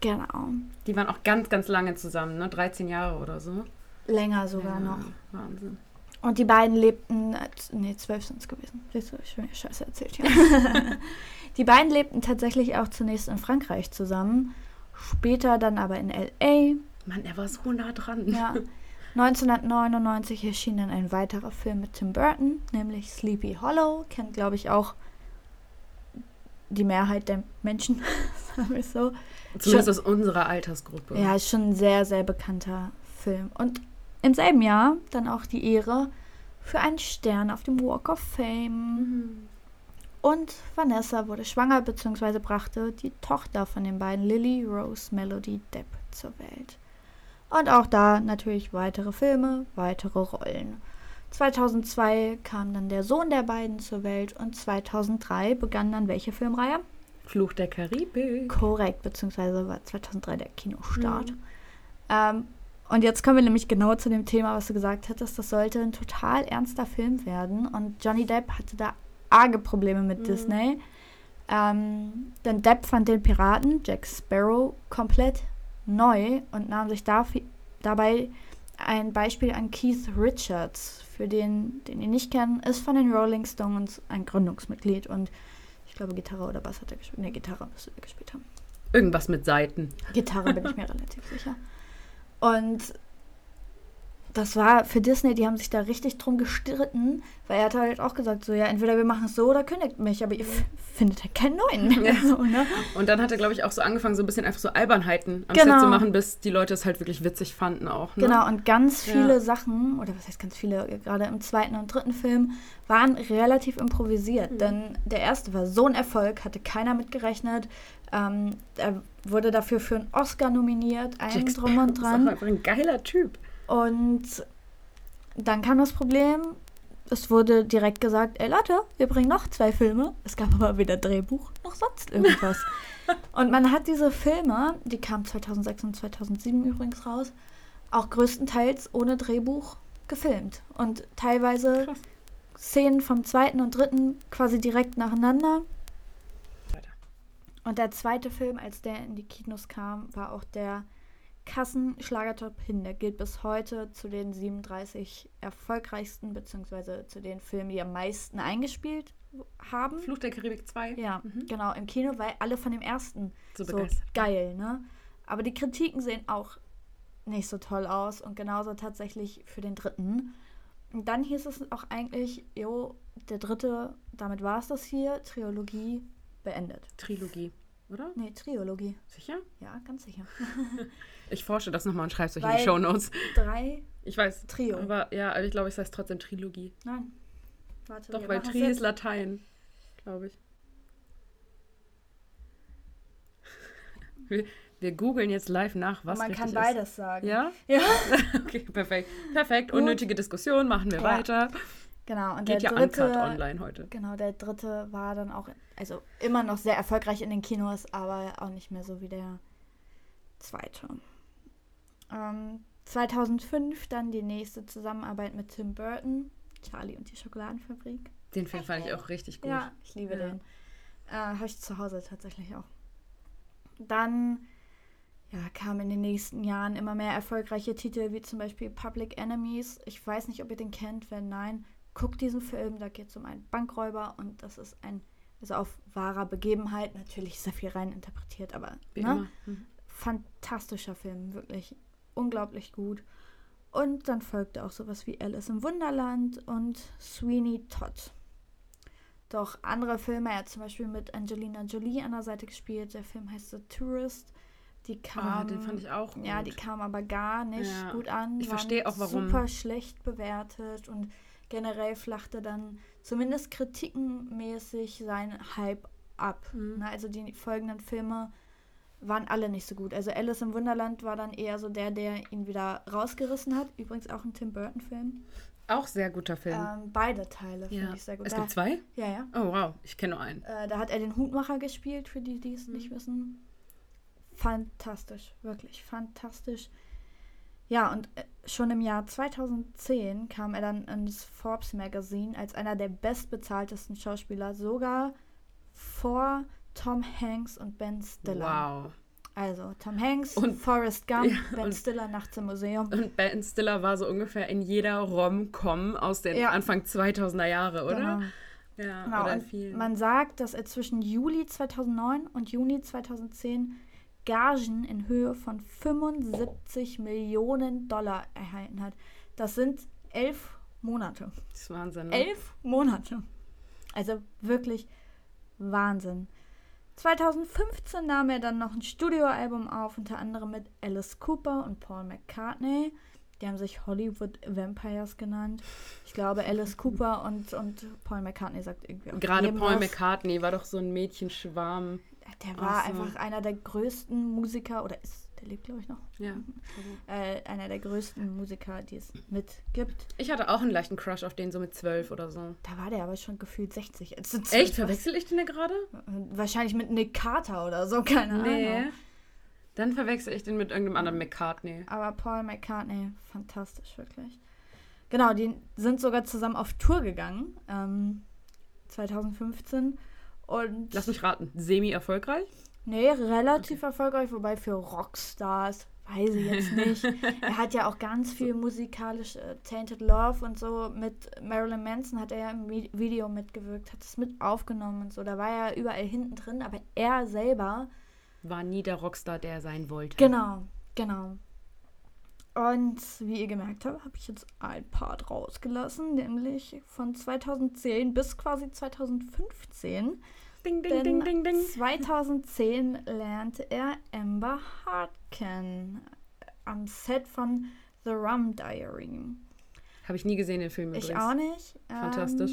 Genau. Die waren auch ganz, ganz lange zusammen, ne? 13 Jahre oder so. Länger sogar ja, noch. Wahnsinn. Und die beiden lebten, nee, zwölf sind es gewesen. Siehst du, ich bin ja scheiße erzählt hier. die beiden lebten tatsächlich auch zunächst in Frankreich zusammen, später dann aber in L.A. Mann, er war so nah dran. Ja. 1999 erschien dann ein weiterer Film mit Tim Burton, nämlich Sleepy Hollow. Kennt, glaube ich, auch die Mehrheit der Menschen, sagen wir es so. Zumindest aus unserer Altersgruppe. Ja, ist schon ein sehr, sehr bekannter Film. Und im selben Jahr dann auch die Ehre für einen Stern auf dem Walk of Fame. Mhm. Und Vanessa wurde schwanger bzw. brachte die Tochter von den beiden Lily Rose Melody Depp zur Welt. Und auch da natürlich weitere Filme, weitere Rollen. 2002 kam dann der Sohn der beiden zur Welt und 2003 begann dann welche Filmreihe? Fluch der Karibik. Korrekt, beziehungsweise war 2003 der Kinostart. Mhm. Ähm, und jetzt kommen wir nämlich genau zu dem Thema, was du gesagt hattest. Das sollte ein total ernster Film werden. Und Johnny Depp hatte da arge Probleme mit Mhm. Disney. Ähm, denn Depp fand den Piraten, Jack Sparrow, komplett neu und nahm sich dafi- dabei ein Beispiel an Keith Richards. Für den, den ihr nicht kennen, ist von den Rolling Stones ein Gründungsmitglied. Und ich glaube, Gitarre oder Bass hat er gespielt. Ne, Gitarre müsste er gespielt haben. Irgendwas mit Seiten. Gitarre bin ich mir relativ sicher. Und das war für Disney, die haben sich da richtig drum gestritten, weil er hat halt auch gesagt, so ja, entweder wir machen es so oder kündigt mich, aber ihr findet halt keinen neuen. Ja. so, ne? Und dann hat er, glaube ich, auch so angefangen, so ein bisschen einfach so Albernheiten am Genau. Set zu machen, bis die Leute es halt wirklich witzig fanden auch. Ne? Genau, und ganz Ja. viele Sachen, oder was heißt ganz viele, gerade im zweiten und dritten Film, waren relativ improvisiert. Mhm. Denn der erste war so ein Erfolg, hatte keiner mitgerechnet. Ähm, er wurde dafür für einen Oscar nominiert, allem drum und dran. Ist auch einfach ein geiler Typ. Und dann kam das Problem, es wurde direkt gesagt, ey Leute, wir bringen noch zwei Filme. Es gab aber weder Drehbuch noch sonst irgendwas. und man hat diese Filme, die kamen 2006 und 2007 übrigens raus, auch größtenteils ohne Drehbuch gefilmt. Und teilweise Krass. Szenen vom zweiten und dritten quasi direkt nacheinander. Und der zweite Film, als der in die Kinos kam, war auch der Kassenschlagertop hin. Der gilt bis heute zu den 37 erfolgreichsten, beziehungsweise zu den Filmen, die am meisten eingespielt haben. Fluch der Karibik 2. Ja, Mhm. genau, im Kino, weil alle von dem ersten So so geil, ne? Aber die Kritiken sehen auch nicht so toll aus und genauso tatsächlich für den dritten. Und dann hieß es auch eigentlich, jo, der dritte, damit war es das hier, Trilogie beendet. Trilogie, oder? Nee, Trilogie. Sicher? Ja, ganz sicher. Ich forsche das nochmal und schreibe es euch in die Shownotes. Drei, Ich weiß. Trio. Aber ja, aber ich glaube, es heißt trotzdem Trilogie. nein. Warte, Doch, weil Tri ist. Latein, glaube ich. Wir, wir googeln jetzt live nach, was Man richtig kann beides sagen. ist. Ja? Ja. Okay, perfekt. Perfekt. Gut. Unnötige Diskussion, machen wir Ja. weiter. Genau, und Geht der ja dritte, online heute. Genau, der dritte war dann auch, also immer noch sehr erfolgreich in den Kinos, aber auch nicht mehr so wie der zweite. Ähm, 2005 dann die nächste Zusammenarbeit mit Tim Burton, Charlie und die Schokoladenfabrik. Den Film fand ich auch richtig gut. Ja, ich liebe Ja. den. Äh, Habe ich zu Hause tatsächlich auch. Dann ja, kamen in den nächsten Jahren immer mehr erfolgreiche Titel, wie zum Beispiel Public Enemies. Ich weiß nicht, ob ihr den kennt. Wenn nein, guckt diesen Film. Da geht es um einen Bankräuber und das ist ein, also auf wahrer Begebenheit. Natürlich sehr viel rein interpretiert, aber ne? Mhm. fantastischer Film, wirklich unglaublich gut. Und dann folgte auch sowas wie Alice im Wunderland und Sweeney Todd. Doch andere Filme, er hat zum Beispiel mit Angelina Jolie an der Seite gespielt. Der Film heißt The Tourist. Die kam, Ah, den fand ich auch Ja, gut. die kam aber gar nicht Ja. gut an. Ich verstehe auch, warum. Super schlecht bewertet und generell flachte dann zumindest kritikenmäßig sein Hype ab. Mhm. Na, also die folgenden Filme waren alle nicht so gut. Also Alice im Wunderland war dann eher so der, der ihn wieder rausgerissen hat. Übrigens auch ein Tim Burton-Film. Auch sehr guter Film. Ähm, beide Teile finde ja. ich sehr gut. Es Da- gibt zwei? Ja, ja. Oh, wow. Ich kenne nur einen. Äh, da hat er den Hutmacher gespielt, für die, die es nicht wissen. Fantastisch, wirklich fantastisch. Ja, und äh, schon im Jahr 2010 kam er dann ins Forbes Magazine als einer der bestbezahltesten Schauspieler, sogar vor Tom Hanks und Ben Stiller. Wow. Also Tom Hanks, Und- Forrest Gump, Ja, Ben Stiller nachts im Museum. Und Ben Stiller war so ungefähr in jeder Rom-Com aus den Ja. Anfang 2000er Jahre, oder? Genau. Ja, Genau, oder vielen. man sagt, dass er zwischen Juli 2009 und Juni 2010 Gagen in Höhe von 75 Millionen Dollar erhalten hat. Das sind elf Monate. das ist Wahnsinn. Ne? Elf Monate. Also wirklich Wahnsinn. 2015 nahm er dann noch ein Studioalbum auf, unter anderem mit Alice Cooper und Paul McCartney. Die haben sich Hollywood Vampires genannt. Ich glaube, Alice Cooper und, und Paul McCartney sagt irgendwie auch Gerade Paul was. McCartney war doch so ein Mädchenschwarm. Der war so. einfach einer der größten Musiker, oder ist, der lebt glaube ich noch, Ja. äh, einer der größten Musiker, die es mit gibt. Ich hatte auch einen leichten Crush auf den so mit zwölf oder so. Da war der aber schon gefühlt 60. Als du Echt? Verwechsel ich den gerade? Wahrscheinlich mit Nick Carter oder so, keine Ahnung. Dann verwechsel ich den mit irgendeinem anderen McCartney. Aber Paul McCartney, fantastisch, wirklich. Genau, die sind sogar zusammen auf Tour gegangen, ähm, 2015. Und Lass mich raten. Semi-erfolgreich? Nee, relativ erfolgreich, wobei für Rockstars, weiß ich jetzt nicht. er hat ja auch ganz viel musikalisch äh, Tainted Love und so mit Marilyn Manson hat er ja im Vi- Video mitgewirkt, hat es mit aufgenommen und so. Da war er überall hinten drin, aber er selber War nie der Rockstar, der er sein wollte. Genau, genau. Und wie ihr gemerkt habt, habe ich jetzt ein Part rausgelassen, nämlich von 2010 bis quasi 2015. Ding, ding, Denn ding, ding, ding. 2010 lernte er Amber Hart kennen am Set von The Rum Diary. Habe ich nie gesehen, den Film Ich übrigens. auch nicht. Fantastisch.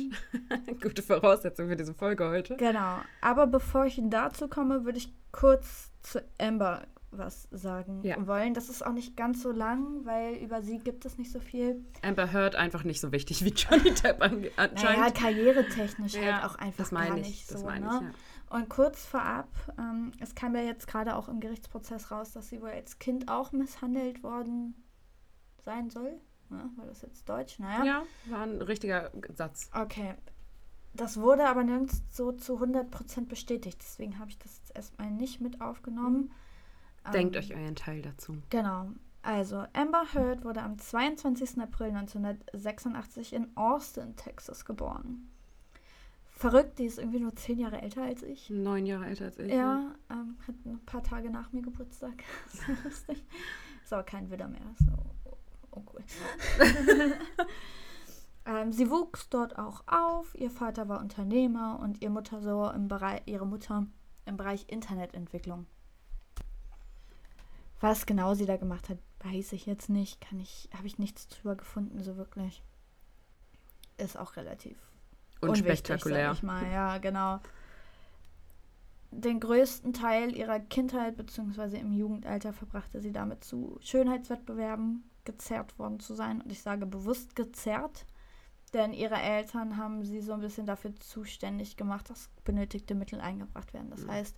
Ähm, Gute Voraussetzung für diese Folge heute. genau. Aber bevor ich dazu komme, würde ich kurz zu Amber was sagen Ja. wollen. Das ist auch nicht ganz so lang, weil über sie gibt es nicht so viel. Amber Heard einfach nicht so wichtig wie Johnny Depp Naja, anscheinend. karrieretechnisch Ja, halt auch einfach das meine gar ich, nicht das so. meine ne? ich, ja. Und kurz vorab, ähm, es kam ja jetzt gerade auch im Gerichtsprozess raus, dass sie wohl als Kind auch misshandelt worden sein soll. Ne? War das jetzt Deutsch? Naja. Ja, war ein richtiger Satz. Okay. Das wurde aber nirgends so zu 100% bestätigt. Deswegen habe ich das jetzt erstmal nicht mit aufgenommen. Denkt Ähm, euch euren Teil dazu. Genau. Also, Amber Heard wurde am 22. April 1986 in Austin, Texas geboren. Verrückt, die ist irgendwie nur zehn Jahre älter als ich. Neun Jahre älter als ich. Ja, ähm, hat ein paar Tage nach mir Geburtstag. Ist aber kein Widder mehr. So, oh, cool. ähm, sie wuchs dort auch auf. Ihr Vater war Unternehmer und ihr Mutter so im Bereich, ihre Mutter im Bereich Internetentwicklung. Was genau sie da gemacht hat, weiß ich jetzt nicht. Kann ich, habe ich nichts drüber gefunden, so wirklich. Ist auch relativ Unspektakulär. Unwichtig, mal. Ja, genau. Den größten Teil ihrer Kindheit bzw. im Jugendalter verbrachte sie damit zu Schönheitswettbewerben gezerrt worden zu sein. Und ich sage bewusst gezerrt, Denn ihre Eltern haben sie so ein bisschen dafür zuständig gemacht, dass benötigte Mittel eingebracht werden. Das Mhm. heißt,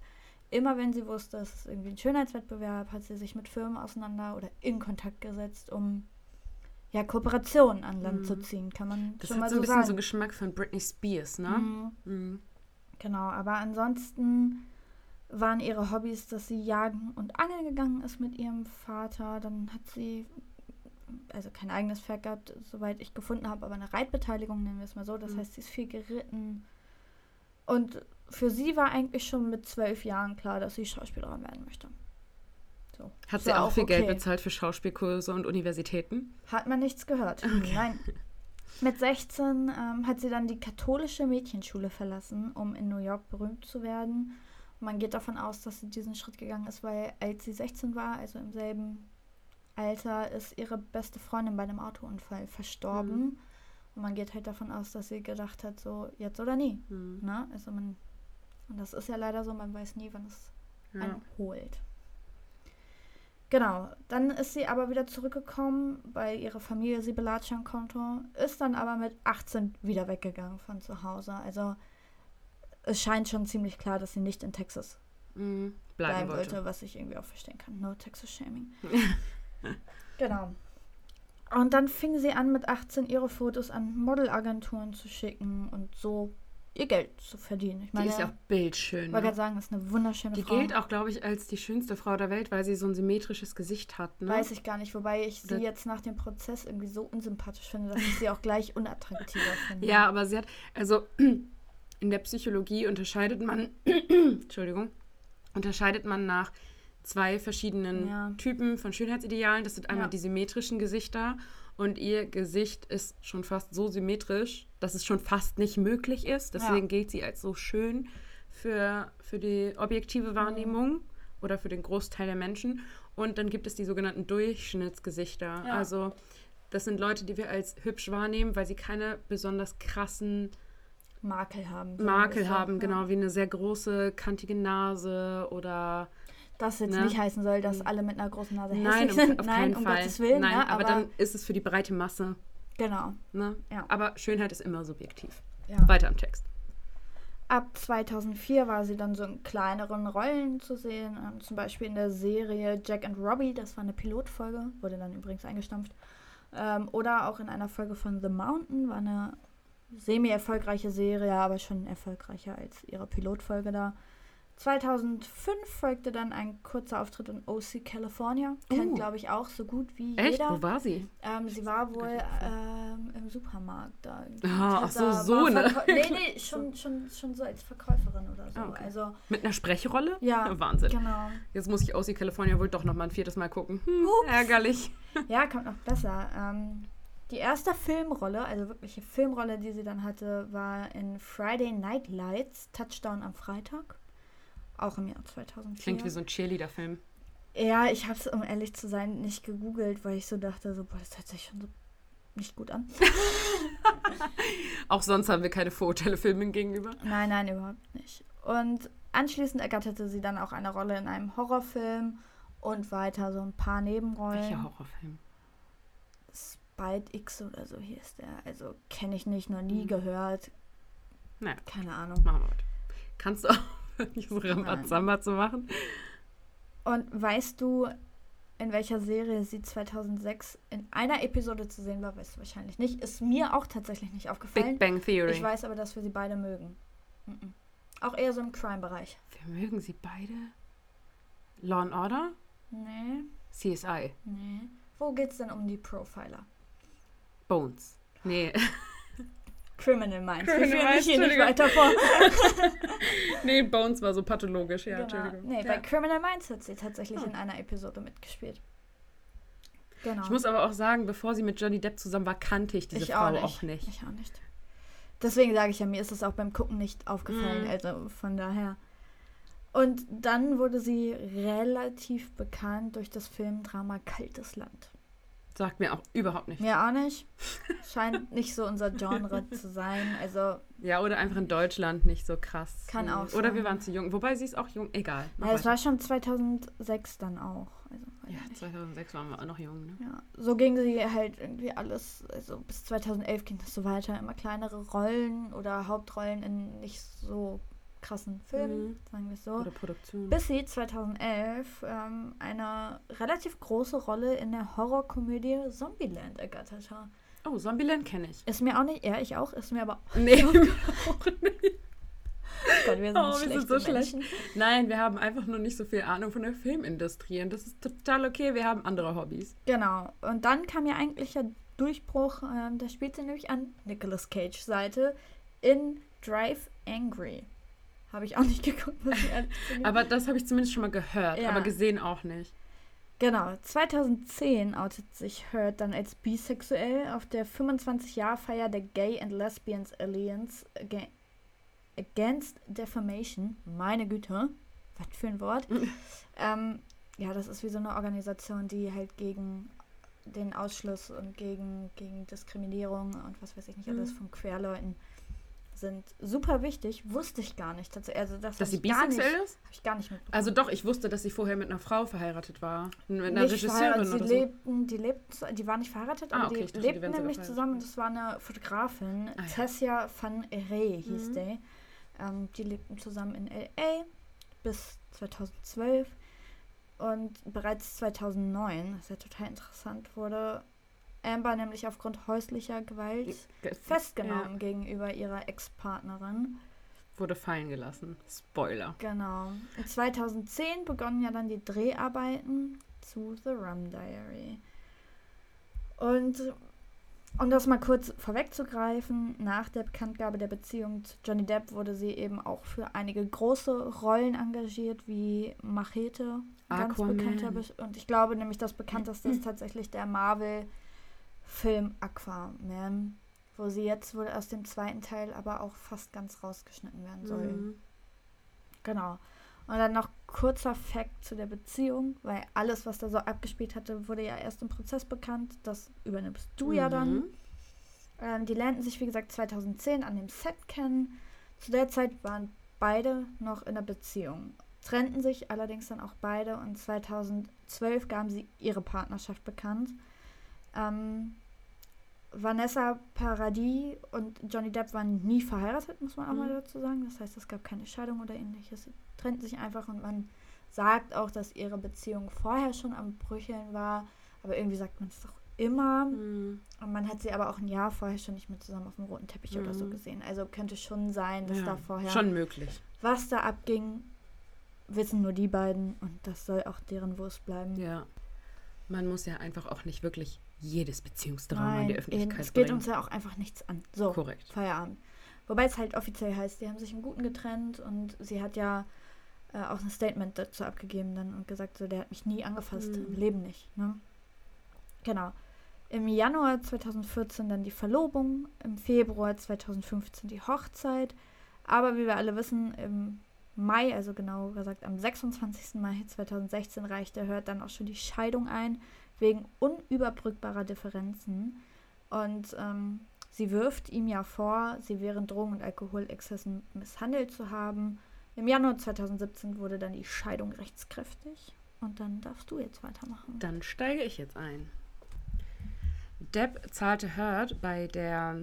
immer wenn sie wusste, es ist irgendwie ein Schönheitswettbewerb, hat sie sich mit Firmen auseinander oder in Kontakt gesetzt, um ja, Kooperationen an Land Mhm. zu ziehen, kann man Das schon hat mal so ein so bisschen sagen. so Geschmack von Britney Spears, ne? Mhm. Mhm. Genau, aber ansonsten waren ihre Hobbys, dass sie jagen und angeln gegangen ist mit ihrem Vater. Dann hat sie also kein eigenes Pferd gehabt, soweit ich gefunden habe, aber eine Reitbeteiligung, nennen wir es mal so. Das Mhm. heißt, sie ist viel geritten. Und für sie war eigentlich schon mit zwölf Jahren klar, dass sie Schauspielerin werden möchte. So. Hat sie auch viel Geld okay. bezahlt für Schauspielkurse und Universitäten? Hat man nichts gehört. Nein. Mit 16 ähm, hat sie dann die katholische Mädchenschule verlassen, um in New York berühmt zu werden. Und man geht davon aus, dass sie diesen Schritt gegangen ist, weil als sie 16 war, also im selben Alter, ist ihre beste Freundin bei einem Autounfall verstorben. Mhm. Und man geht halt davon aus, dass sie gedacht hat, so jetzt oder nie. Mhm. Ne? Also man, und das ist ja leider so, man weiß nie, wann es Ja. einholt. Genau, dann ist sie aber wieder zurückgekommen, weil ihre Familie sie belatschern konnte, ist dann aber mit 18 wieder weggegangen von zu Hause. Also es scheint schon ziemlich klar, dass sie nicht in Texas Mhm. bleiben, Bleiben wollte, wollte. was ich irgendwie auch verstehen kann. No Texas Shaming. genau. Und dann fing sie an, mit 18 ihre Fotos an Modelagenturen zu schicken und so ihr Geld zu verdienen. Ich Die meine, ist ja auch bildschön. ich wollte Ne? gerade sagen, das ist eine wunderschöne Die Frau. gilt auch, glaube ich, als die schönste Frau der Welt, weil sie so ein symmetrisches Gesicht hat. Ne? Weiß ich gar nicht, wobei ich sie Das- jetzt nach dem Prozess irgendwie so unsympathisch finde, dass ich sie auch gleich unattraktiver finde. Ja, aber sie hat, also in der Psychologie unterscheidet man, Entschuldigung, unterscheidet man nach zwei verschiedenen Ja. Typen von Schönheitsidealen. Das sind einmal Ja. die symmetrischen Gesichter und ihr Gesicht ist schon fast so symmetrisch, dass es schon fast nicht möglich ist. Deswegen Ja. gilt sie als so schön für, für die objektive Wahrnehmung oder für den Großteil der Menschen. Und dann gibt es die sogenannten Durchschnittsgesichter. Ja. Also das sind Leute, die wir als hübsch wahrnehmen, weil sie keine besonders krassen Makel haben. sagen Makel so. haben, Ja. genau, wie eine sehr große, kantige Nase oder. Das jetzt Ne? nicht heißen soll, dass alle mit einer großen Nase Nein, hässlich sind. auf Nein, um Fall. Gottes Willen. Nein, ne? aber, dann ist es für die breite Masse. Genau. Ne? Ja. Aber Schönheit ist immer subjektiv. Ja. Weiter im Text. Ab 2004 war sie dann so in kleineren Rollen zu sehen, ähm, zum Beispiel in der Serie Jack and Robbie, das war eine Pilotfolge, wurde dann übrigens eingestampft. Ähm, oder auch in einer Folge von The Mountain, war eine semi-erfolgreiche Serie, aber schon erfolgreicher als ihre Pilotfolge da. 2005 folgte dann ein kurzer Auftritt in OC California. Kennt, Oh. glaube ich, auch so gut wie Echt? jeder. Wo war sie? Ähm, sie war wohl ähm, im Supermarkt da. Ah, ach so, so Verkäu- Nee, nee, schon, schon, schon so als Verkäuferin oder so. Ah, okay. Also, Mit einer Sprechrolle? ja. Wahnsinn. Genau. Jetzt muss ich die California wohl doch noch mal ein viertes Mal gucken. Hm, ärgerlich. Ja, kommt noch besser. Ähm, die erste Filmrolle, also wirkliche Filmrolle, die sie dann hatte, war in Friday Night Lights, Touchdown am Freitag. Auch im Jahr 2004. Klingt wie so ein Cheerleader-Film. Ja, ich habe es, um ehrlich zu sein, nicht gegoogelt, weil ich so dachte, so, boah, das hört sich schon so nicht gut an. Auch sonst haben wir keine Vorurteile Filmen gegenüber. Nein, nein, überhaupt nicht. Und anschließend ergatterte sie dann auch eine Rolle in einem Horrorfilm und weiter so ein paar Nebenrollen. Welcher Horrorfilm? Spite X oder so hieß der. Also kenne ich nicht, noch nie Hm. gehört. Naja. Keine Ahnung. Machen wir heute. Kannst du auch nicht so Rambazamba zu machen? Und weißt du, in welcher Serie sie 2006 in einer Episode zu sehen war? Weißt du wahrscheinlich nicht. Ist mir auch tatsächlich nicht aufgefallen. Big Bang Theory. Ich weiß aber, dass wir sie beide mögen. Mhm. Auch eher so im Crime-Bereich. Wir mögen sie beide. Law and Order? Nee, CSI. nee. Wo geht's denn um die Profiler? Bones. Nee. Criminal Minds. Criminal wir führen Minds, hier nicht weiter vor. nee, Bones war so pathologisch, ja, genau. Entschuldigung. Nee, ja. bei Criminal Minds hat sie tatsächlich Ah. in einer Episode mitgespielt. Genau. Ich muss aber auch sagen, bevor sie mit Johnny Depp zusammen war, kannte ich diese Ich Frau auch nicht. auch nicht. Ich auch nicht. Deswegen sage ich ja, mir ist es auch beim Gucken nicht aufgefallen. Mhm. Also von daher. Und dann wurde sie relativ bekannt durch das Filmdrama Kaltes Land. Sagt mir auch überhaupt nicht. Mir auch nicht. Scheint nicht so unser Genre zu sein. Also, Ja, oder einfach in Deutschland nicht so krass. Kann Nee. auch Oder sein. wir waren zu jung. Wobei sie ist auch jung. Egal. Ja, es war schon 2006 dann auch. Also, Ja, 2006 waren wir auch noch jung, ne? Ja, so ging sie halt irgendwie alles, also bis 2011 ging das so weiter, immer kleinere Rollen oder Hauptrollen in nicht so krassen Filmen, Mhm. sagen wir es so. Oder Produktion. Bis sie 2011 ähm, eine relativ große Rolle in der Horrorkomödie Zombieland ergattert hat. Oh, Zombieland kenne ich. Ist mir auch nicht, ja, ich auch, ist mir aber Nee, auch nicht. Gott, wir sind, Oh, wir sind so schlecht. Menschen. Nein, wir haben einfach nur nicht so viel Ahnung von der Filmindustrie und das ist total okay. Wir haben andere Hobbys. Genau. Und dann kam ja eigentlich der Durchbruch, ähm, da spielt sie nämlich an Nicolas Cage Seite in Drive Angry. Habe ich auch nicht geguckt. Aber das habe ich zumindest schon mal gehört, Ja. aber gesehen auch nicht. Genau, 2010 outet sich Hurt dann als bisexuell auf der 25-Jahr-Feier der Gay and Lesbians Alliance Aga- Against Defamation. Meine Güte, was für ein Wort. ähm, ja, das ist wie so eine Organisation, die halt gegen den Ausschluss und gegen, gegen Diskriminierung und was weiß ich nicht alles Mhm. von Queerleuten sind. Super wichtig, wusste ich gar nicht. Tatsächlich. Also das Dass sie ich gar nicht, bisexuell ist? hab ich gar nicht mitbekommen. Also doch, ich wusste, dass sie vorher mit einer Frau verheiratet war. Mit einer nicht Regisseurin. Sie oder so. lebten, die lebten, die waren nicht verheiratet, Ah, aber okay, die dachte, die lebten sogar nämlich zusammen. Das war eine Fotografin, Ah, ja. Tessia van Rey hieß Mhm. die. Ähm, die lebten zusammen in LA bis 2012 und bereits 2009, was ja total interessant wurde, Amber nämlich aufgrund häuslicher Gewalt Ge- festgenommen gegenüber ihrer Ex-Partnerin. Wurde fallen gelassen. Spoiler. Genau. In 2010 begonnen ja dann die Dreharbeiten zu The Rum Diary. Und um das mal kurz vorwegzugreifen, nach der Bekanntgabe der Beziehung zu Johnny Depp wurde sie eben auch für einige große Rollen engagiert, wie Machete, ganz Aquaman. bekannter. Be- Und ich glaube nämlich, das bekannteste ist tatsächlich der Marvel-Film Aquaman, wo sie jetzt wohl aus dem zweiten Teil aber auch fast ganz rausgeschnitten werden soll. Mhm. Genau. Und dann noch kurzer Fact zu der Beziehung, weil alles, was da so abgespielt hatte, wurde ja erst im Prozess bekannt. Das übernimmst du ja dann. Mhm. Ähm, die lernten sich, wie gesagt, 2010 an dem Set kennen. Zu der Zeit waren beide noch in einer Beziehung. Trennten sich allerdings dann auch beide und 2012 gaben sie ihre Partnerschaft bekannt. Ähm, Vanessa Paradis und Johnny Depp waren nie verheiratet, muss man auch mal Mhm. dazu sagen. Das heißt, es gab keine Scheidung oder ähnliches. Sie trennten sich einfach und man sagt auch, dass ihre Beziehung vorher schon am Brücheln war. Aber irgendwie sagt man es doch immer. Mhm. Und man hat sie aber auch ein Jahr vorher schon nicht mehr zusammen auf dem roten Teppich oder so Mhm. gesehen. Also könnte schon sein, dass Ja, da vorher Schon möglich. was da abging, wissen nur die beiden und das soll auch deren Wurst bleiben. Ja. Man muss ja einfach auch nicht wirklich jedes Beziehungsdrama in die Öffentlichkeit es geht bringen. uns ja auch einfach nichts an. So, Korrekt. Feierabend. Wobei es halt offiziell heißt, die haben sich im Guten getrennt und sie hat ja äh, auch ein Statement dazu abgegeben dann und gesagt, so, der hat mich nie angefasst, Mhm. im Leben nicht. Ne? Genau. Im Januar 2014 dann die Verlobung, im Februar 2015 die Hochzeit. Aber wie wir alle wissen, im Mai, also genau gesagt am 26. Mai 2016 reichte Hört dann auch schon die Scheidung ein, wegen unüberbrückbarer Differenzen. Und ähm, sie wirft ihm ja vor, sie während Drogen- und Alkoholexzessen misshandelt zu haben. Im Januar 2017 wurde dann die Scheidung rechtskräftig. Und dann darfst du jetzt weitermachen. Dann steige ich jetzt ein. Depp zahlte Heard bei der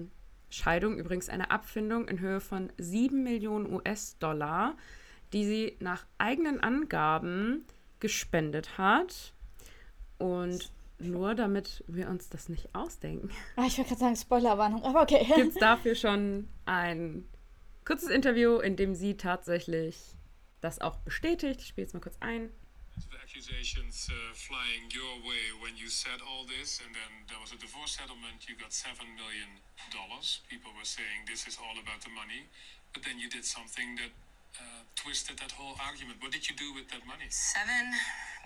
Scheidung übrigens eine Abfindung in Höhe von 7 Millionen US-Dollar, die sie nach eigenen Angaben gespendet hat. Und nur damit wir uns das nicht ausdenken, Ah, ich wollte gerade sagen, Spoilerwarnung, aber okay. gibt es dafür schon ein kurzes Interview, in dem sie tatsächlich das auch bestätigt. Ich spiele jetzt mal kurz ein. The accusations uh, flying your way when you said all this, and then there was a divorce settlement. You got seven million dollars. People were saying this is all about the money, but then you did something that uh, twisted that whole argument. What did you do with that money? Seven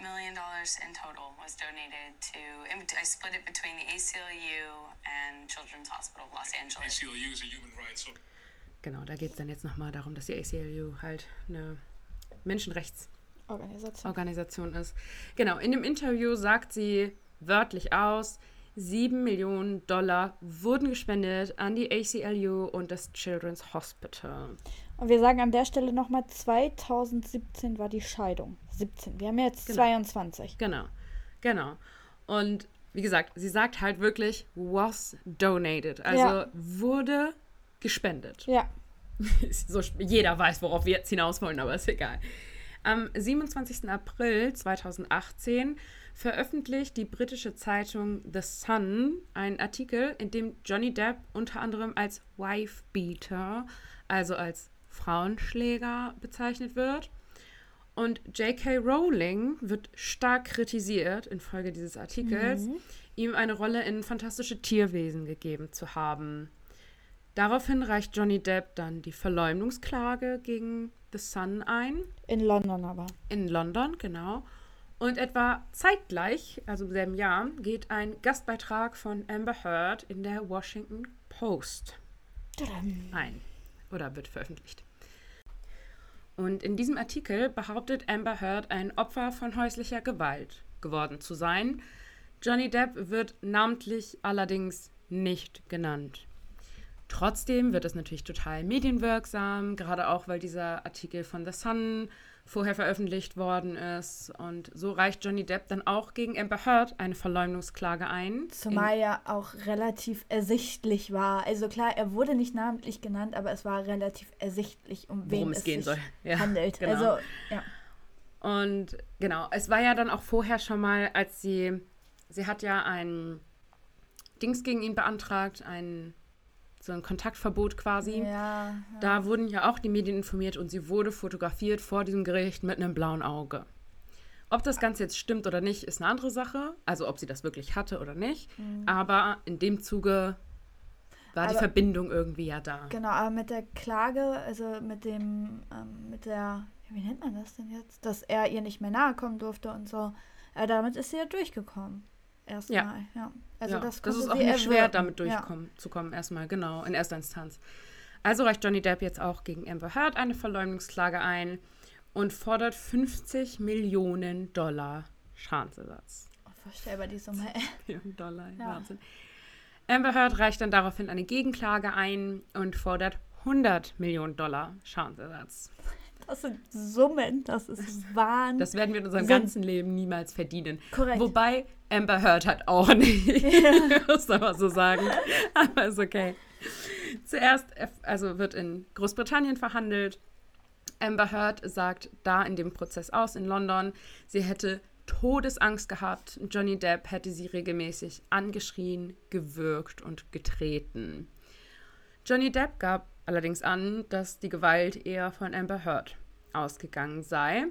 million dollars in total was donated to. I split it between the ACLU and Children's Hospital of Los Angeles. ACLU is a human rights Genau, da geht es dann jetzt nochmal darum, dass die ACLU halt eine Menschenrechtsorganisation Organisation. ist. Genau, in dem Interview sagt sie wörtlich aus, 7 Millionen Dollar wurden gespendet an die ACLU und das Children's Hospital. Und wir sagen an der Stelle nochmal, 2017 war die Scheidung. 17. Wir haben jetzt Genau. 22. Genau. Genau. Und wie gesagt, sie sagt halt wirklich, was donated. Also Ja. wurde gespendet. Ja. so, jeder weiß, worauf wir jetzt hinaus wollen, aber ist egal. Am 27. April 2018 veröffentlicht die britische Zeitung The Sun einen Artikel, in dem Johnny Depp unter anderem als Wife-Beater, also als Frauenschläger bezeichnet wird. Und J.K. Rowling wird stark kritisiert infolge dieses Artikels, ihm eine Rolle in fantastische Tierwesen gegeben zu haben. Daraufhin reicht Johnny Depp dann die Verleumdungsklage gegen The Sun ein, In London aber. in London, genau. Und etwa zeitgleich, also im selben Jahr, geht ein Gastbeitrag von Amber Heard in der Washington Post ein oder wird veröffentlicht. Und in diesem Artikel behauptet Amber Heard, ein Opfer von häuslicher Gewalt geworden zu sein. Johnny Depp wird namentlich allerdings nicht genannt. Trotzdem wird es natürlich total medienwirksam, gerade auch weil dieser Artikel von The Sun vorher veröffentlicht worden ist. Und so reicht Johnny Depp dann auch gegen Amber Heard eine Verleumdungsklage ein. Zumal ja auch relativ ersichtlich war. Also klar, er wurde nicht namentlich genannt, aber es war relativ ersichtlich, um wen es, es gehen sich soll. Ja, handelt. genau. Also, ja. Und genau, es war ja dann auch vorher schon mal, als sie, sie hat ja ein Dings gegen ihn beantragt, ein so ein Kontaktverbot quasi. Ja, Da wurden ja auch die Medien informiert und sie wurde fotografiert vor diesem Gericht mit einem blauen Auge. Ob das Ganze jetzt stimmt oder nicht, ist eine andere Sache. Also ob sie das wirklich hatte oder nicht. Aber in dem Zuge war die Mhm. Aber- Verbindung irgendwie ja da. genau, aber mit der Klage, also mit dem, ähm, mit der, wie nennt man das denn jetzt? Dass er ihr nicht mehr nahe kommen durfte und so. Äh, damit ist sie ja durchgekommen. Erstmal, Ja. ja. Also ja, das, das ist auch nicht schwer, erwirken. damit Ja. durchkommen, zu kommen, erstmal, genau, in erster Instanz. Also reicht Johnny Depp jetzt auch gegen Amber Heard eine Verleumdungsklage ein und fordert 50 Millionen Dollar Schadensersatz. Unvorstellbar, die Summe. Millionen Dollar, Ja. Wahnsinn. Amber Heard reicht dann daraufhin eine Gegenklage ein und fordert 100 Millionen Dollar Schadensersatz. Das sind Summen, das ist Wahnsinn. Das werden wir in unserem ganzen Leben niemals verdienen. Korrekt. Wobei Amber Heard hat auch nicht. muss man mal so sagen. Aber ist okay. Zuerst äh, also wird in Großbritannien verhandelt. Amber Heard sagt da in dem Prozess aus in London, sie hätte Todesangst gehabt. Johnny Depp hätte sie regelmäßig angeschrien, gewürgt und getreten. Johnny Depp gab allerdings an, dass die Gewalt eher von Amber Heard ausgegangen sei.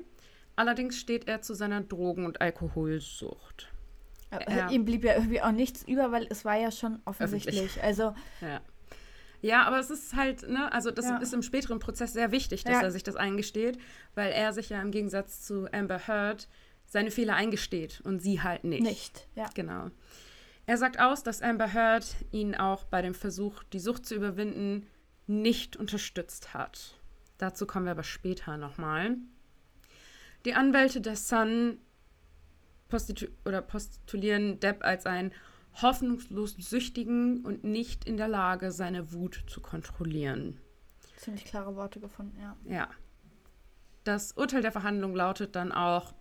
Allerdings steht er zu seiner Drogen- und Alkoholsucht. Aber Ja. Ihm blieb ja irgendwie auch nichts über, weil es war ja schon offensichtlich. Öffentlich. Also, Ja. Ja, aber es ist halt, ne, also das Ja. ist im späteren Prozess sehr wichtig, dass Ja. er sich das eingesteht, weil er sich ja im Gegensatz zu Amber Heard seine Fehler eingesteht und sie halt nicht. nicht. Ja. Genau. Er sagt aus, dass Amber Heard ihn auch bei dem Versuch, die Sucht zu überwinden, nicht unterstützt hat. Dazu kommen wir aber später nochmal. Die Anwälte der Sun postitu postulieren Depp als einen hoffnungslos süchtigen und nicht in der Lage, seine Wut zu kontrollieren. Ziemlich klare Worte gefunden, ja. Ja. Das Urteil der Verhandlung lautet dann auch,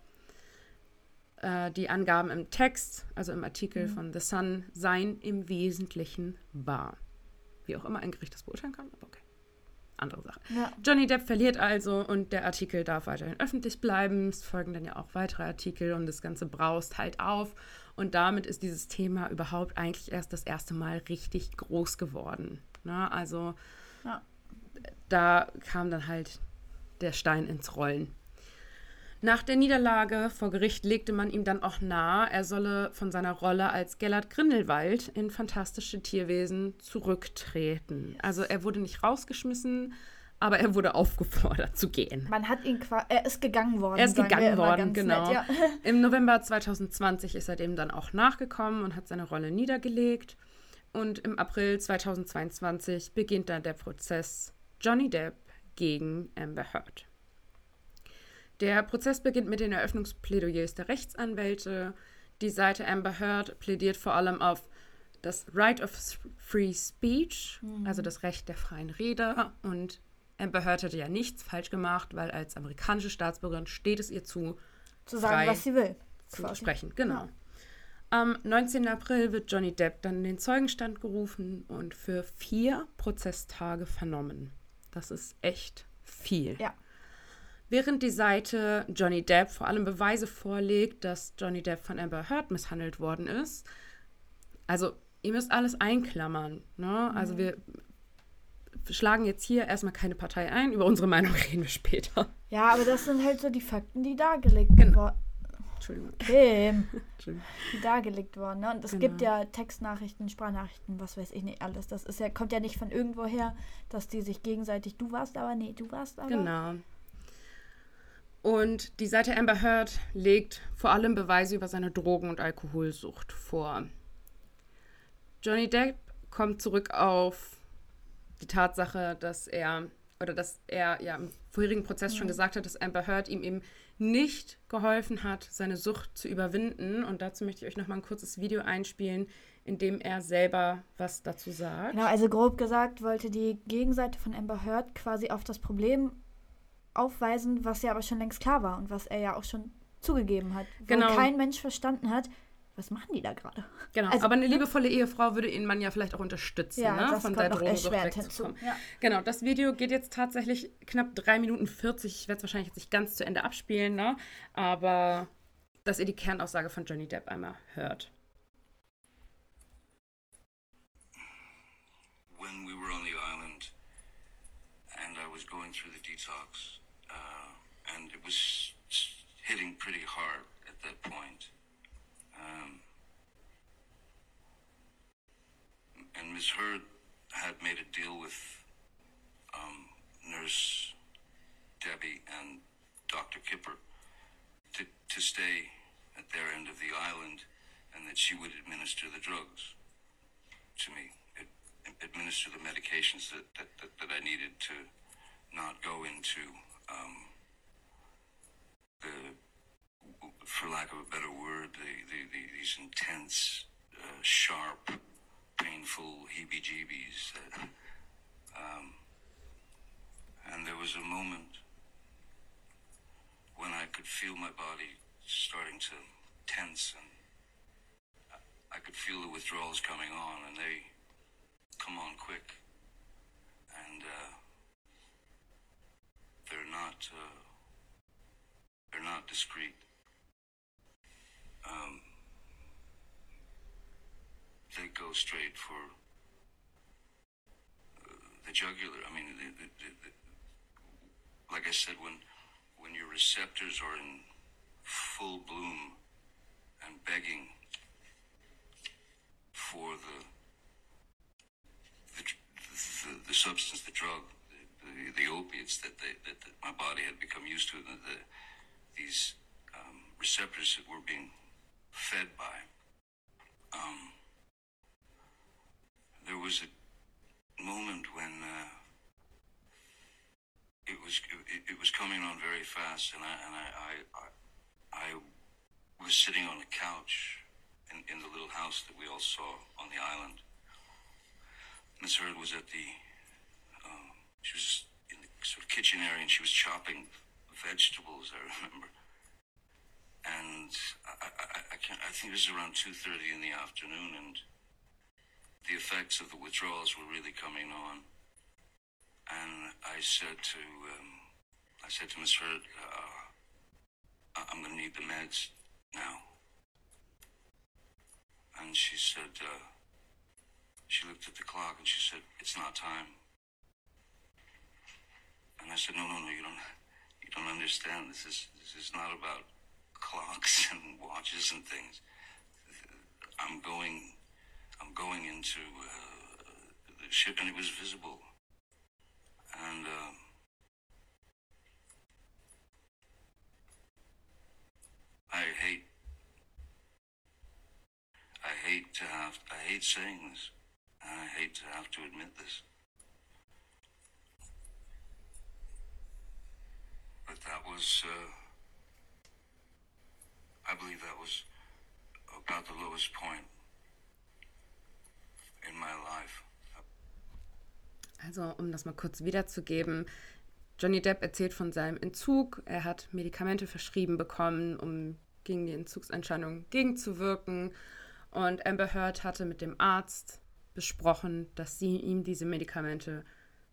äh, die Angaben im Text, also im Artikel von The Sun, seien im Wesentlichen wahr. Wie auch immer ein Gericht das beurteilen kann, aber okay. Andere Sache. Ja. Johnny Depp verliert also und der Artikel darf weiterhin öffentlich bleiben. Es folgen dann ja auch weitere Artikel und das Ganze braust halt auf. Und damit ist dieses Thema überhaupt eigentlich erst das erste Mal richtig groß geworden. Ne? Also Ja. da kam dann halt der Stein ins Rollen. Nach der Niederlage vor Gericht legte man ihm dann auch nahe, er solle von seiner Rolle als Gellert Grindelwald in Fantastische Tierwesen zurücktreten. Also er wurde nicht rausgeschmissen, aber er wurde aufgefordert zu gehen. Man hat ihn quasi, er ist gegangen worden. Er ist gegangen worden, genau. Nett, ja. Im November 2020 ist er dem dann auch nachgekommen und hat seine Rolle niedergelegt. Und im April 2022 beginnt dann der Prozess Johnny Depp gegen Amber Heard. Der Prozess beginnt mit den Eröffnungsplädoyers der Rechtsanwälte. Die Seite Amber Heard plädiert vor allem auf das Right of Free Speech, also das Recht der freien Rede. Und Amber Heard hätte ja nichts falsch gemacht, weil als amerikanische Staatsbürgerin steht es ihr zu, Zu sagen, was sie will. zu quasi. sprechen. Genau. Am 19. April wird Johnny Depp dann in den Zeugenstand gerufen und für vier Prozesstage vernommen. Das ist echt viel. Ja. Während die Seite Johnny Depp vor allem Beweise vorlegt, dass Johnny Depp von Amber Heard misshandelt worden ist, also ihr müsst alles einklammern. Ne? Also wir schlagen jetzt hier erstmal keine Partei ein, über unsere Meinung reden wir später. Ja, aber das sind halt so die Fakten, die dargelegt Genau. wurden. Entschuldigung. Kim, Entschuldigung. die dargelegt wurden. Ne? Und es Genau. gibt ja Textnachrichten, Sprachnachrichten, was weiß ich nicht alles. Das ist ja, kommt ja nicht von irgendwo her, dass die sich gegenseitig, du warst aber, nee, du warst aber. Genau. Und die Seite Amber Heard legt vor allem Beweise über seine Drogen- und Alkoholsucht vor. Johnny Depp kommt zurück auf die Tatsache, dass er oder dass er ja im vorherigen Prozess schon gesagt hat, dass Amber Heard ihm eben nicht geholfen hat, seine Sucht zu überwinden. Und dazu möchte ich euch noch mal ein kurzes Video einspielen, in dem er selber was dazu sagt. Genau, also grob gesagt wollte die Gegenseite von Amber Heard quasi auf das Problem aufweisen, was ja aber schon längst klar war und was er ja auch schon zugegeben hat. Wo Genau. kein Mensch verstanden hat, was machen die da gerade? Genau, Also, aber eine liebevolle Ehefrau würde ihn man ja vielleicht auch unterstützen, Ja, ne? das von kommt der Drogensucht wegzukommen. ja. Genau, das Video geht jetzt tatsächlich knapp 3 Minuten 40. Ich werde es wahrscheinlich jetzt nicht ganz zu Ende abspielen, ne? aber dass ihr die Kernaussage von Johnny Depp einmal hört. when we were on the island and I was going through the detox, was hitting pretty hard at that point. Um, and Miss Heard had made a deal with um, Nurse Debbie and Dr. Kipper to, to stay at their end of the island and that she would administer the drugs to me, ad- administer the medications that, that, that, that I needed to not go into um, the, for lack of a better word, the, the, the, these intense, uh, sharp, painful heebie-jeebies. That, um, and there was a moment when I could feel my body starting to tense and I could feel the withdrawals coming on, and they come on quick, and uh, they're not uh, they're not discreet. Um, they go straight for uh, the jugular. I mean, the, the, the, like I said, when when your receptors are in full bloom and begging for the the, the, the substance, the drug, the, the, the opiates that, they, that, that my body had become used to, the, the, these um, receptors that were being fed by. Um, there was a moment when uh, it was it, it was coming on very fast, and I and I I, I, I was sitting on a couch in, in the little house that we all saw on the island. Miss Heard was at the, um, she was in the sort of kitchen area and she was chopping vegetables, I remember. And I, I, I, can't, I think it was around 2.30 in the afternoon and the effects of the withdrawals were really coming on. And I said to, um, I said to Miss Heard, uh, I'm going to need the meds now. And she said, uh, she looked at the clock and she said, "It's not time." And I said, "No, no, no. You don't. Don't understand. This is this is not about clocks and watches and things. I'm going. I'm going into uh, the ship, and it was visible. And uh, I hate I hate to have, I hate saying this, and I hate to have to admit this. But that was, uh, I believe that was about the lowest point in my life. Also, um das mal kurz wiederzugeben, Johnny Depp erzählt von seinem Entzug. Er hat Medikamente verschrieben bekommen, um gegen die Entzugserscheinung gegenzuwirken. Und Amber Heard hatte mit dem Arzt besprochen, dass sie ihm diese Medikamente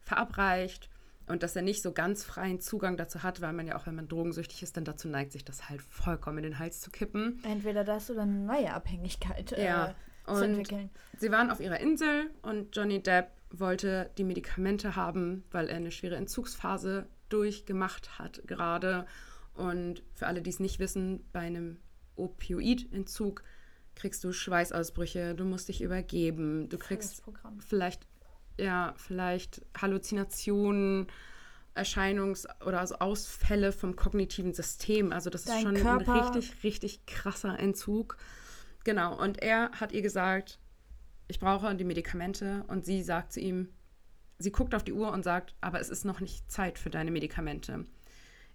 verabreicht und dass er nicht so ganz freien Zugang dazu hat, weil man ja auch, wenn man drogensüchtig ist, dann dazu neigt, sich das halt vollkommen in den Hals zu kippen. Entweder das oder eine neue Abhängigkeit Ja. äh, zu Und entwickeln. sie waren auf ihrer Insel und Johnny Depp wollte die Medikamente haben, weil er eine schwere Entzugsphase durchgemacht hat gerade. Und für alle, die es nicht wissen, bei einem Opioidentzug kriegst du Schweißausbrüche, du musst dich übergeben, du kriegst vielleicht, ja, vielleicht Halluzinationen, Erscheinungs- oder also Ausfälle vom kognitiven System. Also das ist Dein schon Körper- ein richtig, richtig krasser Entzug. Genau, und er hat ihr gesagt, ich brauche die Medikamente und sie sagt zu ihm, sie guckt auf die Uhr und sagt, aber es ist noch nicht Zeit für deine Medikamente.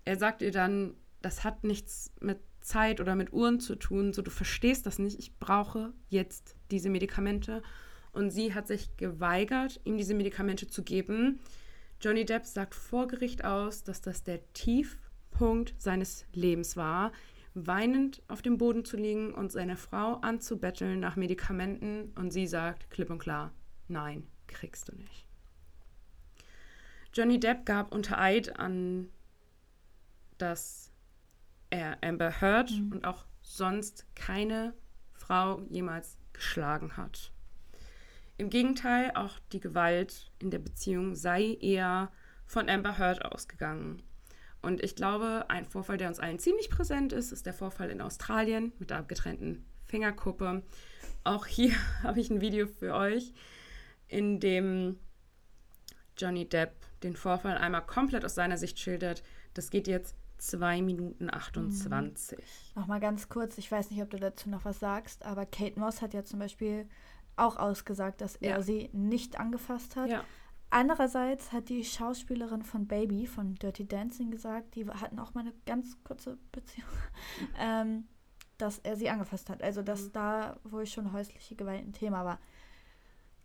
Er sagt ihr dann, das hat nichts mit Zeit oder mit Uhren zu tun, so du verstehst das nicht, ich brauche jetzt diese Medikamente. Und sie hat sich geweigert, ihm diese Medikamente zu geben. Johnny Depp sagt vor Gericht aus, dass das der Tiefpunkt seines Lebens war, weinend auf dem Boden zu liegen und seine Frau anzubetteln nach Medikamenten. Und sie sagt klipp und klar, nein, kriegst du nicht. Johnny Depp gab unter Eid an, dass er Amber Heard und auch sonst keine Frau jemals geschlagen hat. Im Gegenteil, auch die Gewalt in der Beziehung sei eher von Amber Heard ausgegangen. Und ich glaube, ein Vorfall, der uns allen ziemlich präsent ist, ist der Vorfall in Australien mit der abgetrennten Fingerkuppe. Auch hier habe ich ein Video für euch, in dem Johnny Depp den Vorfall einmal komplett aus seiner Sicht schildert. Das geht jetzt 2 Minuten 28. Nochmal ganz kurz, ich weiß nicht, ob du dazu noch was sagst, aber Kate Moss hat ja zum Beispiel auch ausgesagt, dass er Ja. sie nicht angefasst hat. Ja. Andererseits hat die Schauspielerin von Baby, von Dirty Dancing, gesagt, die hatten auch mal eine ganz kurze Beziehung, ähm, dass er sie angefasst hat. Also, Mhm. dass da wohl schon häusliche Gewalt ein Thema war.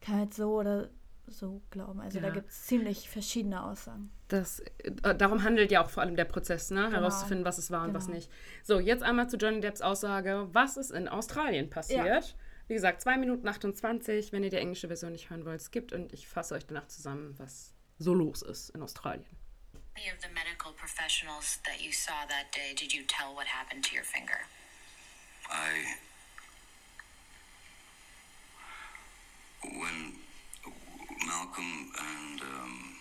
Kann halt so oder so glauben. Also, da Ja. gibt es ziemlich verschiedene Aussagen. Das, äh, darum handelt ja auch vor allem der Prozess, ne? Genau. herauszufinden, was es war und was Genau. nicht. So, jetzt einmal zu Johnny Depps Aussage, was ist in Australien passiert. Wie gesagt, 2 Minuten 28, wenn ihr die englische Version nicht hören wollt, skippt und ich fasse euch danach zusammen, was so los ist in Australien. Any of the medical professionals that you saw that day, did you tell what happened to your finger? I. When Malcolm and um,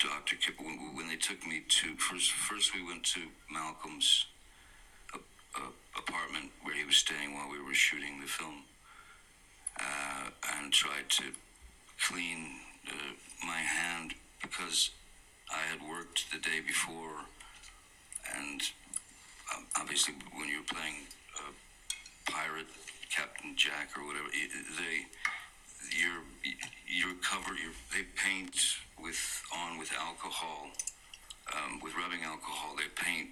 Dr. Kip, when, when they took me to first, first we went to Malcolm's apartment where he was staying while we were shooting the film, uh, and tried to clean uh, my hand because I had worked the day before. And um, obviously when you're playing uh, pirate captain jack or whatever they your your cover your, they paint with on with alcohol um, with rubbing alcohol. They paint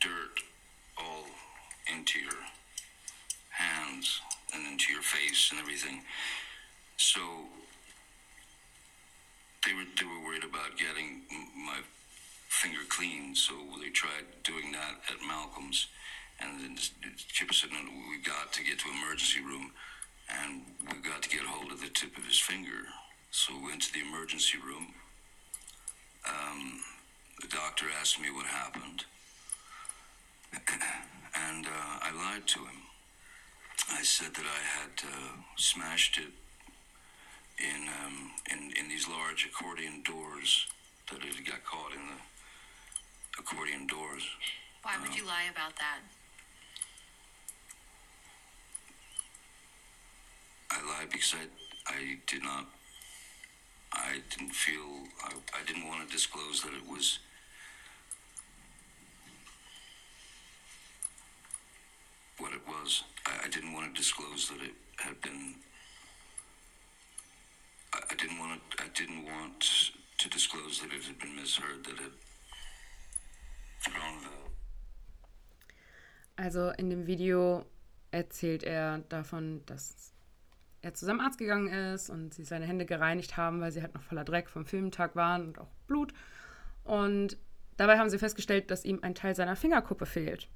dirt all into your hands and into your face and everything so they were they were worried about getting my finger clean, so they tried doing that at Malcolm's, and then Chip said, "No, we got to get to emergency room, and we got to get hold of the tip of his finger." So we went to the emergency room. Um, the doctor asked me what happened, and uh, I lied to him. I said that I had uh, smashed it in, um, in in these large accordion doors that it got caught in the accordion doors. Why would you lie about that? I lied because I I did not I didn't feel I, I didn't want to disclose that it was what it was. I, I didn't want to disclose that it had been I, I didn't want to I didn't want to disclose that it had been misheard that it Also in dem Video erzählt er davon, dass er zu seinem Arzt gegangen ist und sie seine Hände gereinigt haben, weil sie halt noch voller Dreck vom Filmtag waren und auch Blut. Und dabei haben sie festgestellt, dass ihm ein Teil seiner Fingerkuppe fehlt.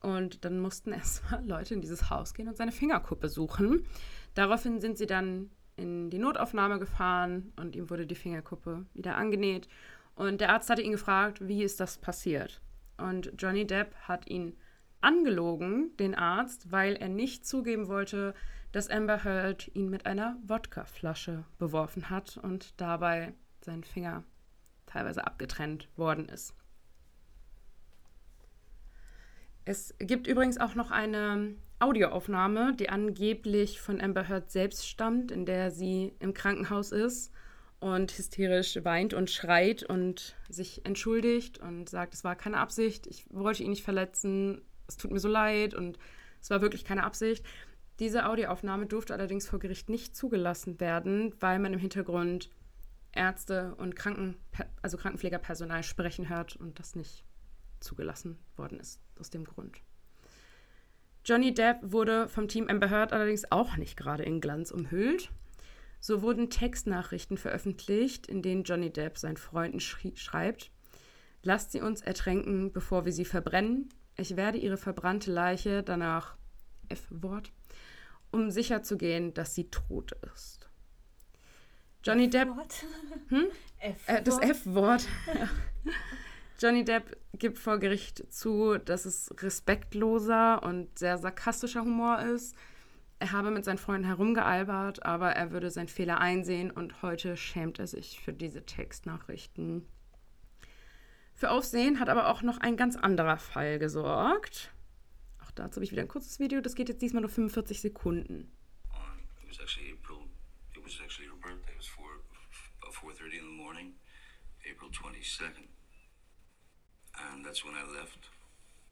Und dann mussten erstmal Leute in dieses Haus gehen und seine Fingerkuppe suchen. Daraufhin sind sie dann in die Notaufnahme gefahren und ihm wurde die Fingerkuppe wieder angenäht. Und der Arzt hatte ihn gefragt, wie ist das passiert? Und Johnny Depp hat ihn angelogen, den Arzt, weil er nicht zugeben wollte, dass Amber Heard ihn mit einer Wodkaflasche beworfen hat und dabei sein Finger teilweise abgetrennt worden ist. Es gibt übrigens auch noch eine Audioaufnahme, die angeblich von Amber Heard selbst stammt, in der sie im Krankenhaus ist und hysterisch weint und schreit und sich entschuldigt und sagt, es war keine Absicht, ich wollte ihn nicht verletzen, es tut mir so leid und es war wirklich keine Absicht. Diese Audioaufnahme durfte allerdings vor Gericht nicht zugelassen werden, weil man im Hintergrund Ärzte und Kranken, also Krankenpflegerpersonal sprechen hört und das nicht zugelassen worden ist aus dem Grund. Johnny Depp wurde vom Team Amber Heard allerdings auch nicht gerade in Glanz umhüllt. So wurden Textnachrichten veröffentlicht, in denen Johnny Depp seinen Freunden schreibt: Lasst sie uns ertränken, bevor wir sie verbrennen. Ich werde ihre verbrannte Leiche danach F-Wort, um sicherzugehen, dass sie tot ist. Johnny Depp. Hm? Äh, das F-Wort. Johnny Depp gibt vor Gericht zu, dass es respektloser und sehr sarkastischer Humor ist. Er habe mit seinen Freunden herumgealbert, aber er würde seinen Fehler einsehen und heute schämt er sich für diese Textnachrichten. Für Aufsehen hat aber auch noch ein ganz anderer Fall gesorgt. Auch dazu habe ich wieder ein kurzes Video, das geht jetzt diesmal nur 45 Sekunden. It was actually April, it was actually her birthday, it was 4, 4.30 in the morning, April 22nd. And that's when I left.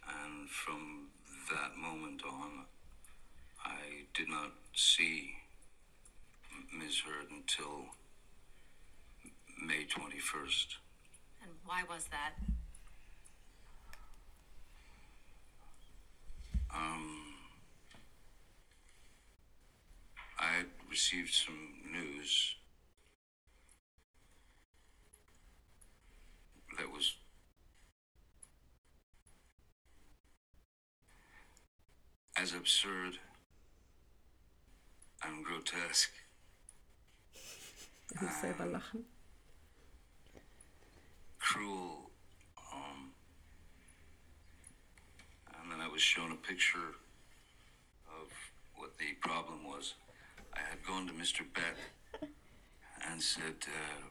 And from that moment on, I did not see Ms. Heard until May 21st. And why was that? Um, I received some news that was as absurd and grotesque. Ich muss selber lachen. Cruel. Um, and then I was shown a picture of what the problem was. I had gone to Mr. Beck and said, uh,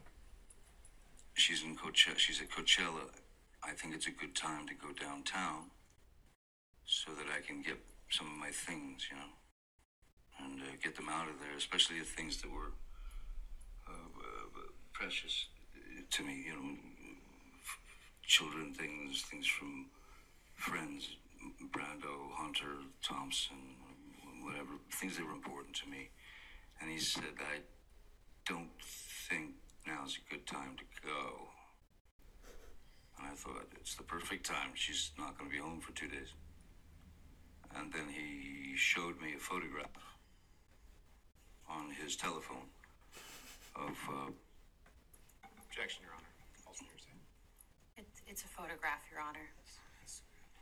"She's in Coachella. She's at Coachella. I think it's a good time to go downtown so that I can get some of my things, you know, and uh, get them out of there, especially the things that were uh, uh, precious to me, you know, children things, things from friends, Brando, Hunter, Thompson, whatever, things that were important to me. And he said, I don't think now's a good time to go. And I thought, it's the perfect time. She's not going to be home for two days. And then he showed me a photograph on his telephone of. Uh, Objection, Your Honor. Also hearsay. It's, it's a photograph, Your Honor.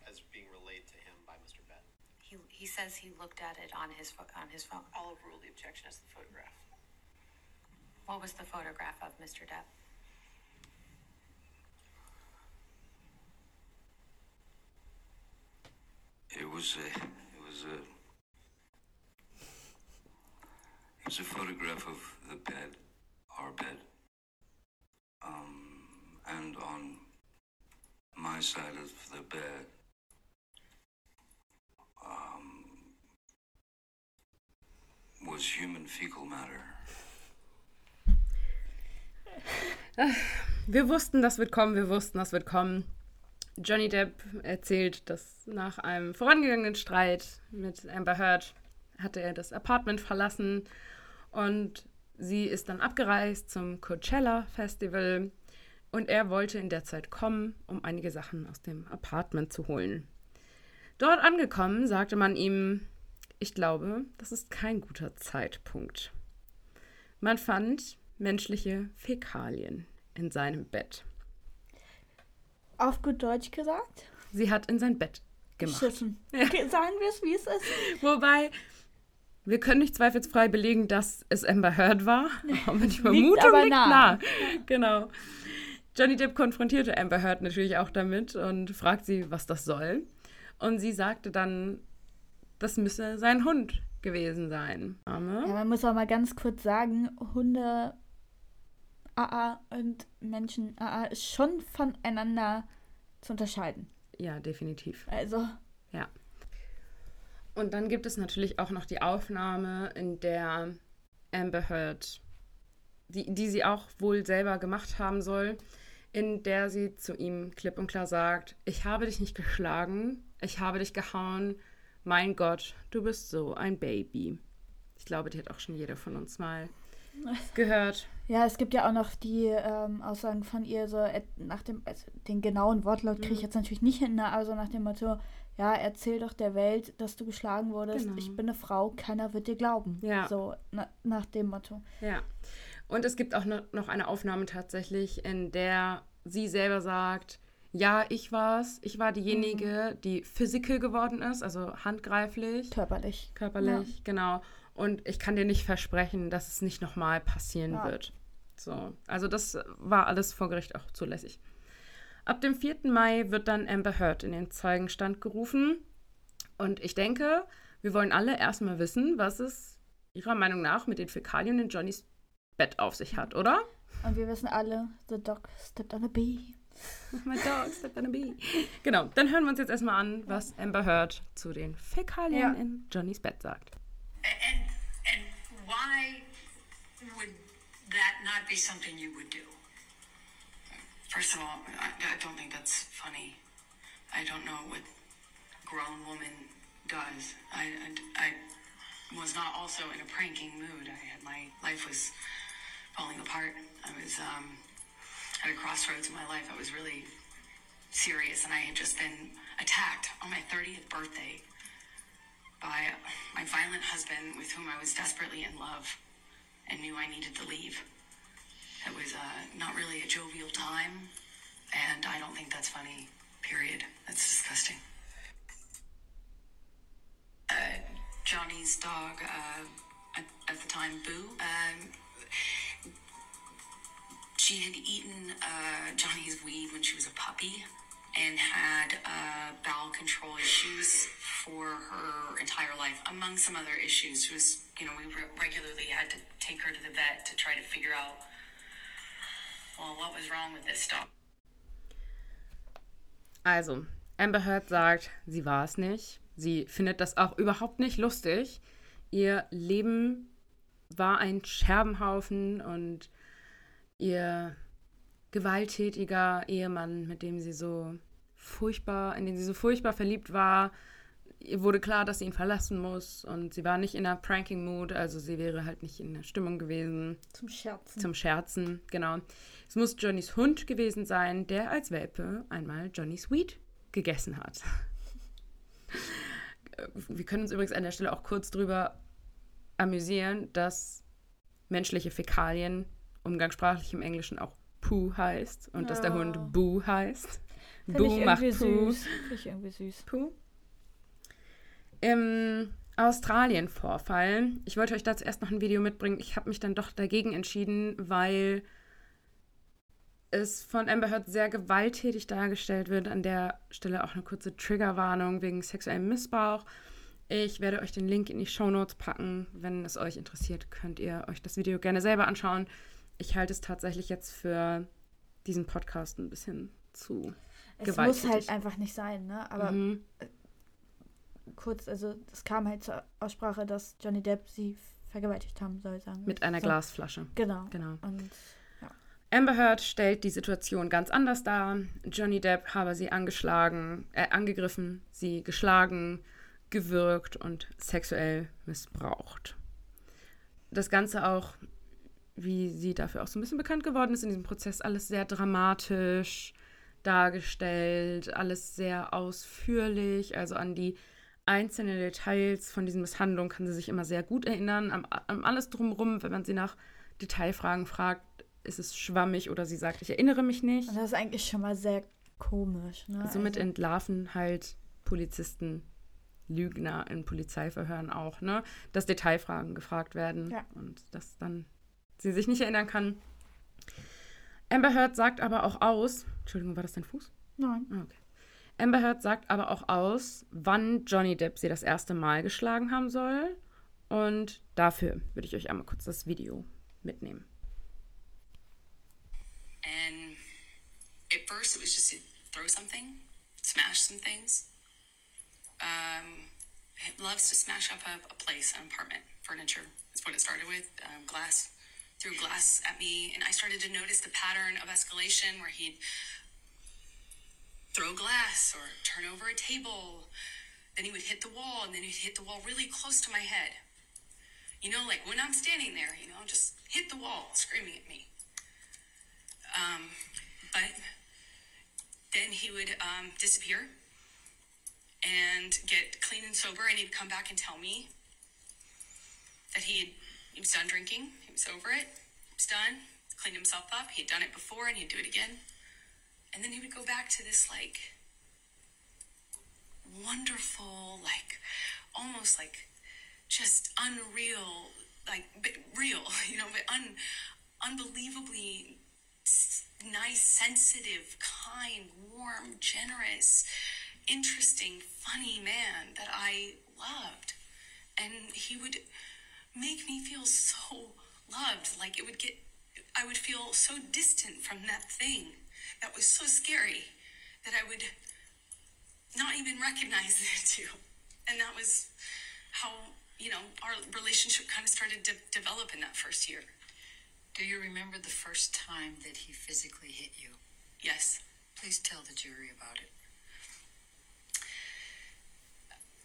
As being relayed to him by Mr. Bett. He, he says he looked at it on his pho- on his phone. I'll overrule the objection as the photograph. What was the photograph of Mr. Depp? It was a. It was a. It was a photograph of the bed, our bed. Um, and on my side of the bed, um, was human fecal matter. Wir wussten, das wird kommen, wir wussten, das wird kommen. Johnny Depp erzählt, dass nach einem vorangegangenen Streit mit Amber Heard hatte er das Apartment verlassen und sie ist dann abgereist zum Coachella Festival und er wollte in der Zeit kommen, um einige Sachen aus dem Apartment zu holen. Dort angekommen, sagte man ihm, ich glaube, das ist kein guter Zeitpunkt. Man fand menschliche Fäkalien in seinem Bett. Auf gut Deutsch gesagt? Sie hat in sein Bett gemacht. Schiffen. Okay, sagen wir es, wie es ist. Wobei, wir können nicht zweifelsfrei belegen, dass es Amber Heard war. Aber die Liegt Vermutung aber liegt nah. nah. Genau. Johnny Depp konfrontierte Amber Heard natürlich auch damit und fragt sie, was das soll. Und sie sagte dann, das müsse sein Hund gewesen sein. Arme. Ja, man muss auch mal ganz kurz sagen, Hunde AA und Menschen AA ist schon voneinander zu unterscheiden. Ja, definitiv. Also, Ja. Und dann gibt es natürlich auch noch die Aufnahme, in der Amber Heard, die, die sie auch wohl selber gemacht haben soll, in der sie zu ihm klipp und klar sagt, ich habe dich nicht geschlagen, ich habe dich gehauen, mein Gott, du bist so ein Baby. Ich glaube, die hat auch schon jeder von uns mal gehört. Ja, es gibt ja auch noch die ähm, Aussagen von ihr, so nach dem, also den genauen Wortlaut kriege ich Mhm. jetzt natürlich nicht hin, ne, aber so nach dem Motto, ja, erzähl doch der Welt, dass du geschlagen wurdest, Genau. ich bin eine Frau, keiner wird dir glauben. Ja. So, na, nach dem Motto. Ja. Und es gibt auch no- noch eine Aufnahme tatsächlich, in der sie selber sagt, ja, ich war's. Ich war diejenige, die physical geworden ist, also handgreiflich, Körperlich. körperlich, genau. Und ich kann dir nicht versprechen, dass es nicht nochmal passieren Ja. wird. So, also das war alles vor Gericht auch zulässig. Ab dem 4. Mai wird dann Amber Heard in den Zeugenstand gerufen. Und ich denke, wir wollen alle erstmal wissen, was es ihrer Meinung nach mit den Fäkalien in Johnnys Bett auf sich hat, oder? Und wir wissen alle, the dog stepped on a bee. My dog stepped on a bee. Genau, dann hören wir uns jetzt erstmal an, was Amber Heard zu den Fäkalien Ja. in Johnnys Bett sagt. And and why would that not be something you would do? First of all, I, I don't think that's funny. I don't know what grown woman does. I, I, I was not also in a pranking mood. I had my life was falling apart. I was um, at a crossroads in my life. I was really serious, and I had just been attacked on my 30th birthday by my violent husband, with whom I was desperately in love, and knew I needed to leave. It was uh, not really a jovial time, and I don't think that's funny. Period. That's disgusting. Uh, Johnny's dog, uh, at, at the time, Boo. Um, she had eaten uh, Johnny's weed when she was a puppy and had uh, bowel control issues for her entire life, among some other issues. She was, you know, we re- regularly had to take her to the vet to try to figure out, well, what was wrong with this dog. Also, Amber Heard sagt, sie war es nicht. Sie findet das auch überhaupt nicht lustig. Ihr Leben war ein Scherbenhaufen und ihr gewalttätiger Ehemann, mit dem sie so furchtbar, in den sie so furchtbar verliebt war, ihr wurde klar, dass sie ihn verlassen muss und sie war nicht in einer Pranking-Mood, also sie wäre halt nicht in der Stimmung gewesen Zum Scherzen. zum Scherzen, genau. Es muss Johnnys Hund gewesen sein, der als Welpe einmal Johnnys Weed gegessen hat. Wir können uns übrigens an der Stelle auch kurz drüber amüsieren, dass menschliche Fäkalien umgangssprachlich im Englischen auch Poo heißt und dass der. Hund Boo heißt. Finde ich Boo macht irgendwie Poo. süß. Finde ich irgendwie süß. Puh. Im Australien-Vorfall. Ich wollte euch dazu erst noch ein Video mitbringen. Ich habe mich dann doch dagegen entschieden, weil es von Amber Heard sehr gewalttätig dargestellt wird. An der Stelle auch eine kurze Triggerwarnung wegen sexuellem Missbrauch. Ich werde euch den Link in die Shownotes packen. Wenn es euch interessiert, könnt ihr euch das Video gerne selber anschauen. Ich halte es tatsächlich jetzt für diesen Podcast ein bisschen zu Es muss gewalttätig. halt einfach nicht sein, ne? Aber Mhm. kurz, also es kam halt zur Aussprache, dass Johnny Depp sie vergewaltigt haben soll, sagen. Mit einer So. Glasflasche. Genau. Genau. Und Amber Heard stellt die Situation ganz anders dar. Johnny Depp habe sie angeschlagen, äh, angegriffen, sie geschlagen, gewürgt und sexuell missbraucht. Das Ganze auch, wie sie dafür auch so ein bisschen bekannt geworden ist in diesem Prozess, alles sehr dramatisch dargestellt, alles sehr ausführlich, also an die einzelnen Details von diesen Misshandlungen kann sie sich immer sehr gut erinnern, am, am alles drumherum, wenn man sie nach Detailfragen fragt, ist es schwammig oder sie sagt, ich erinnere mich nicht. und das ist eigentlich schon mal sehr komisch, ne? Somit also, entlarven halt Polizisten, Lügner in Polizeiverhören auch, ne? Dass Detailfragen gefragt werden Ja. und dass dann sie sich nicht erinnern kann. Amber Heard sagt aber auch aus, Entschuldigung, war das dein Fuß? Nein. Ah, Okay. Amber Heard sagt aber auch aus, wann Johnny Depp sie das erste Mal geschlagen haben soll. Und dafür würde ich euch einmal kurz das Video mitnehmen. And at first, it was just to throw something, smash some things. Um, loves to smash up a, a place, an apartment, furniture. That's what it started with. Um, glass, threw glass at me, and I started to notice the pattern of escalation where he'd throw glass or turn over a table. Then he would hit the wall, and then he'd hit the wall really close to my head. You know, like when I'm standing there, you know, just hit the wall, screaming at me. Um, but then he would um, disappear and get clean and sober, and he'd come back and tell me that he, had, he was done drinking, he was over it, he was done, cleaned himself up, he had done it before, and he'd do it again. And then he would go back to this like wonderful, like almost like just unreal, like but real, you know, but un, unbelievably nice, sensitive, kind, warm, generous, interesting, funny man that I loved. And he would make me feel so loved. Like it would get, I would feel so distant from that thing that was so scary that I would not even recognize it too. And that was how, you know, our relationship kind of started to develop in that first year. Do you remember the first time that he physically hit you? Yes. Please tell the jury about it.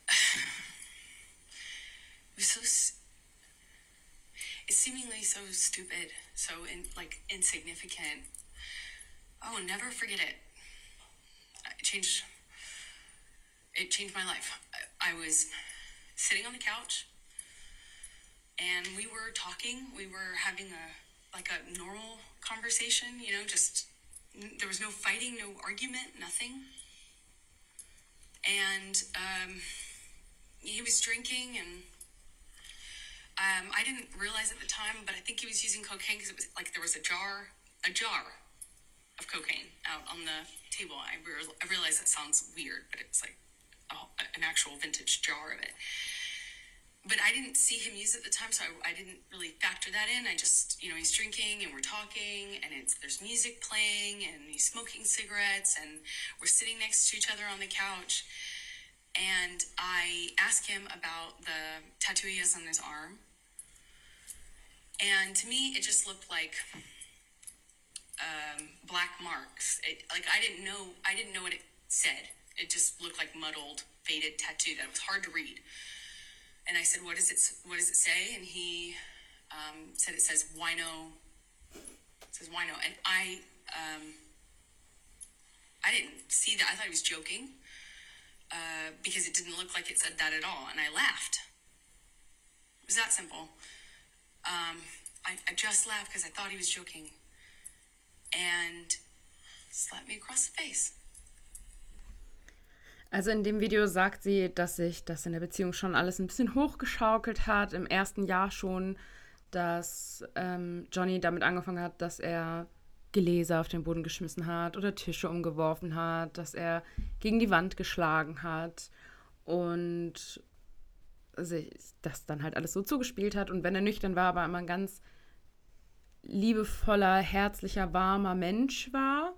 It was so. Seemingly so stupid, so in, like insignificant. Oh, never forget it. It changed. It changed my life. I, I was sitting on the couch, and we were talking. We were having a like a normal conversation. You know, just there was no fighting, no argument, nothing. And um, he was drinking and um, I didn't realize at the time, but I think he was using cocaine because it was like there was a jar, a jar of cocaine out on the table. I, re- I realize that sounds weird, but it's like a, an actual vintage jar of it. But I didn't see him use it at the time, so I, I didn't really factor that in. I just, you know, he's drinking and we're talking, and it's there's music playing, and he's smoking cigarettes, and we're sitting next to each other on the couch. And I asked him about the tattoo he has on his arm. And to me, it just looked like um, black marks. It, like I didn't know, I didn't know what it said. It just looked like muddled, faded tattoo that was hard to read. And I said, "What does it? What does it say?" And he um, said, "It says wino." It says and I, um, I didn't see that. I thought he was joking uh, because it didn't look like it said that at all, and I laughed. It was that simple. Um, I, I just laughed because I thought he was joking, and slapped me across the face. Also in dem Video sagt sie, dass sich das in der Beziehung schon alles ein bisschen hochgeschaukelt hat. Im ersten Jahr schon, dass ähm, Johnny damit angefangen hat, dass er Gläser auf den Boden geschmissen hat oder Tische umgeworfen hat, dass er gegen die Wand geschlagen hat und sich das dann halt alles so zugespielt hat. Und wenn er nüchtern war, aber immer ein ganz liebevoller, herzlicher, warmer Mensch war.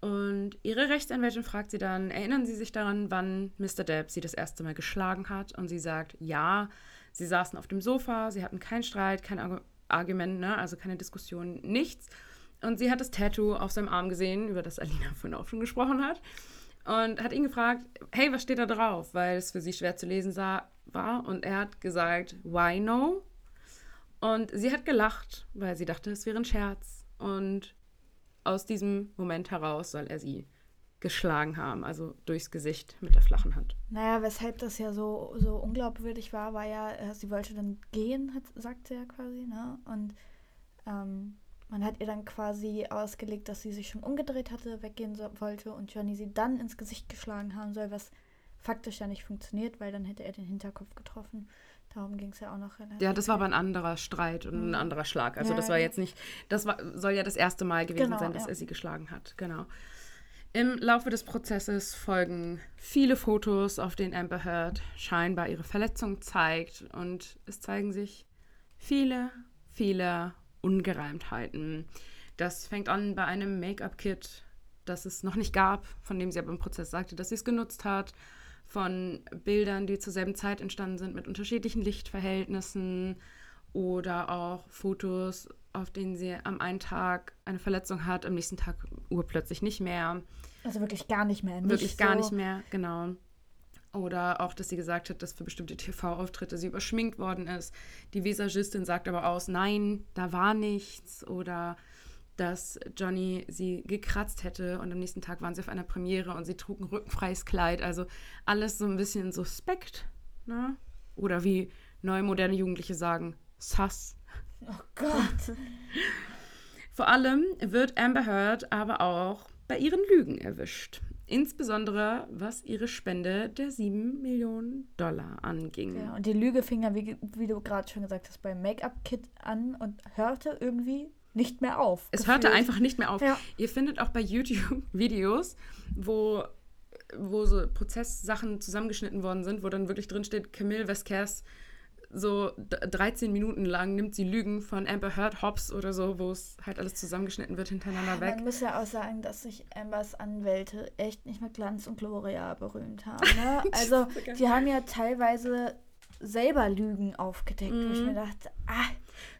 Und ihre Rechtsanwältin fragt sie dann, erinnern Sie sich daran, wann Mr. Depp sie das erste Mal geschlagen hat? Und sie sagt, ja, sie saßen auf dem Sofa, sie hatten keinen Streit, kein Argu Argument, ne? also keine Diskussion, nichts. Und sie hat das Tattoo auf seinem Arm gesehen, über das Alina vorhin auch schon gesprochen hat. Und hat ihn gefragt, hey, was steht da drauf? Weil es für sie schwer zu lesen sah, war. Und er hat gesagt, why no? Und sie hat gelacht, weil sie dachte, es wäre ein Scherz. Und aus diesem Moment heraus soll er sie geschlagen haben, also durchs Gesicht mit der flachen Hand. Naja, weshalb das ja so, so unglaubwürdig war, war ja, äh, sie wollte dann gehen, hat, sagt sie quasi, ne? Und ähm, man hat ihr dann quasi ausgelegt, dass sie sich schon umgedreht hatte, weggehen so, wollte und Johnny sie dann ins Gesicht geschlagen haben soll, was faktisch ja nicht funktioniert, weil dann hätte er den Hinterkopf getroffen. Darum ging es ja auch noch relativ. Ja, das war aber ein anderer Streit und ein anderer Schlag. Also Ja, das war ja. jetzt nicht, das war, soll ja das erste Mal gewesen Genau, sein, dass ja. er sie geschlagen hat. Genau. Im Laufe des Prozesses folgen viele Fotos, auf denen Amber Heard scheinbar ihre Verletzung zeigt und es zeigen sich viele, viele Ungereimtheiten. Das fängt an bei einem Make-up-Kit, das es noch nicht gab, von dem sie aber im Prozess sagte, dass sie es genutzt hat, von Bildern, die zur selben Zeit entstanden sind mit unterschiedlichen Lichtverhältnissen oder auch Fotos, auf denen sie am einen Tag eine Verletzung hat, am nächsten Tag urplötzlich nicht mehr. Also wirklich gar nicht mehr. Nicht Wirklich gar so, nicht mehr, genau. Oder auch, dass sie gesagt hat, dass für bestimmte TV-Auftritte sie überschminkt worden ist. Die Visagistin sagt aber aus, nein, da war nichts. Oder dass Johnny sie gekratzt hätte und am nächsten Tag waren sie auf einer Premiere und sie trug ein rückenfreies Kleid. Also alles so ein bisschen suspekt. Ne? Oder wie neue moderne Jugendliche sagen, sus. Oh Gott. Vor allem wird Amber Heard aber auch bei ihren Lügen erwischt. Insbesondere was ihre Spende der 7 Millionen Dollar anging. Ja, und die Lüge fing ja, wie, wie du gerade schon gesagt hast, beim Make-up-Kit an und hörte irgendwie nicht mehr auf. Es gefühlt. hörte einfach nicht mehr auf. Ja. Ihr findet auch bei YouTube Videos, wo, wo so Prozesssachen zusammengeschnitten worden sind, wo dann wirklich drin steht, Camille Vasquez so d- 13 Minuten lang nimmt sie Lügen von Amber Heard Hobbs oder so, wo es halt alles zusammengeschnitten wird hintereinander weg. Man muss ja auch sagen, dass sich Ambers Anwälte echt nicht mit Glanz und Gloria berühmt haben. Ne? Also, die haben ja teilweise selber Lügen aufgedeckt, wo Mhm. ich mir dachte, ah,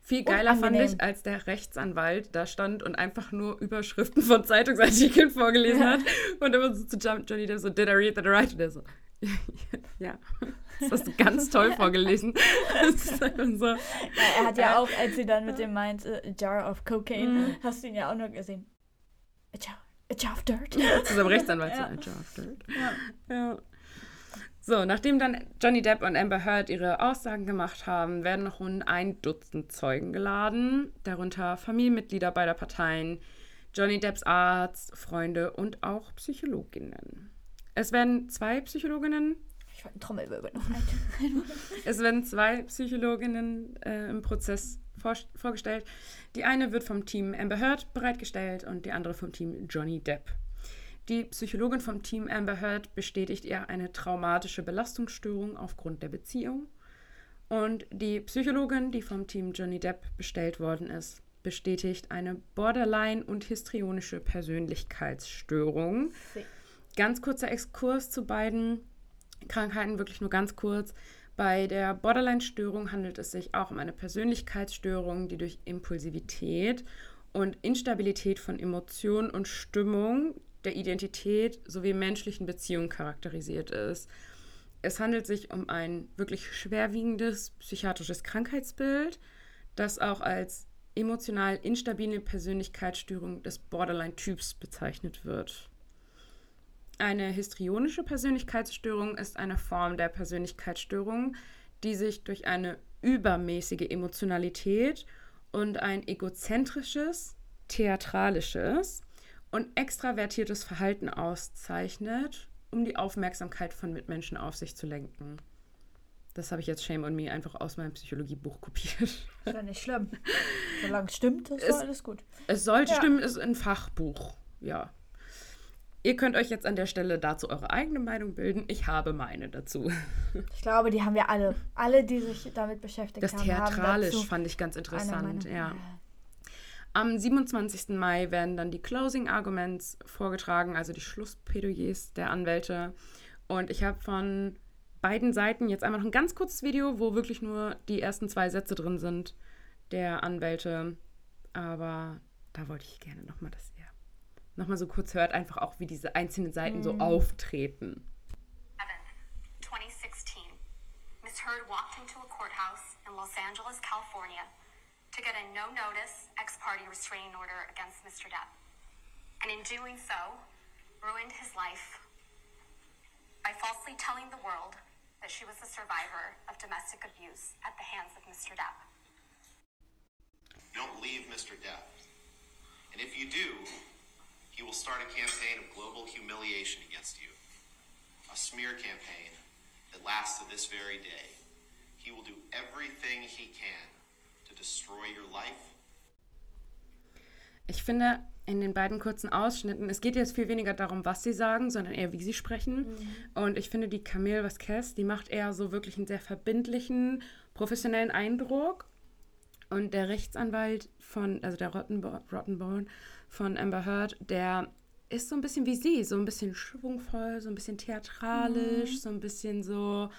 Viel geiler fand ich, als der Rechtsanwalt da stand und einfach nur Überschriften von Zeitungsartikeln vorgelesen hat. Und immer so zu John- Johnny Depp so, did I read that right? Und der so, ja, das hast du ganz toll vorgelesen. Einfach so. ja, er hat ja auch, als sie dann mit dem meinte, a jar of cocaine, Mhm. hast du ihn ja auch nur gesehen. A jar, a jar of dirt. Zu seinem Rechtsanwalt so, Ja. ein Draft. Ja. So, nachdem dann Johnny Depp und Amber Heard ihre Aussagen gemacht haben, werden noch rund ein Dutzend Zeugen geladen, darunter Familienmitglieder beider Parteien, Johnny Depps Arzt, Freunde und auch Psychologinnen. Es werden zwei Psychologinnen Ich wollte einen Trommelwirbel noch rein. es werden zwei Psychologinnen äh, im Prozess vor, vorgestellt. Die eine wird vom Team Amber Heard bereitgestellt und die andere vom Team Johnny Depp. Die Psychologin vom Team Amber Heard bestätigt ihr eine traumatische Belastungsstörung aufgrund der Beziehung. Und die Psychologin, die vom Team Johnny Depp bestellt worden ist, bestätigt eine Borderline- und histrionische Persönlichkeitsstörung. Ganz kurzer Exkurs zu beiden Krankheiten, wirklich nur ganz kurz. Bei der Borderline-Störung handelt es sich auch um eine Persönlichkeitsstörung, die durch Impulsivität und Instabilität von Emotionen und Stimmung, der Identität sowie menschlichen Beziehungen charakterisiert ist. Es handelt sich um ein wirklich schwerwiegendes psychiatrisches Krankheitsbild, das auch als emotional instabile Persönlichkeitsstörung des Borderline-Typs bezeichnet wird. Eine histrionische Persönlichkeitsstörung ist eine Form der Persönlichkeitsstörung, die sich durch eine übermäßige Emotionalität und ein egozentrisches, theatralisches und extravertiertes Verhalten auszeichnet, um die Aufmerksamkeit von Mitmenschen auf sich zu lenken. Das habe ich jetzt Shame on Me einfach aus meinem Psychologiebuch kopiert. Ist ja nicht schlimm. Solange es stimmt, ist Es- alles gut. Es sollte Ja. stimmen, ist ein Fachbuch. Ja. Ihr könnt euch jetzt an der Stelle dazu eure eigene Meinung bilden. Ich habe meine dazu. Ich glaube, die haben wir alle. Alle, die sich damit beschäftigt Das haben, theatralisch haben dazu fand ich ganz interessant. Ja. Am 27. Mai werden dann die Closing Arguments vorgetragen, also die Schlussplädoyers der Anwälte. Und ich habe von beiden Seiten jetzt einmal noch ein ganz kurzes Video, wo wirklich nur die ersten zwei Sätze drin sind der Anwälte. Aber da wollte ich gerne nochmal, dass ihr nochmal so kurz hört, einfach auch, wie diese einzelnen Seiten so auftreten. 2016, Miss Heard walked into a courthouse in Los Angeles, California, to get a no notice ex parte restraining order against Mr. Depp. And in doing so, ruined his life by falsely telling the world that she was a survivor of domestic abuse at the hands of Mr. Depp. Don't leave Mr. Depp. And if you do, he will start a campaign of global humiliation against you. a smear campaign that lasts to this very day. He will do everything he can to destroy your life Ich finde in den beiden kurzen Ausschnitten, es geht jetzt viel weniger darum, was sie sagen, sondern eher, wie sie sprechen. Und ich finde, die Camille Vasquez, die macht eher so wirklich einen sehr verbindlichen, professionellen Eindruck. Und der Rechtsanwalt von, also der Rottenborn, Rottenborn von Amber Heard, der ist so ein bisschen wie sie, so ein bisschen schwungvoll, so ein bisschen theatralisch, so ein bisschen so,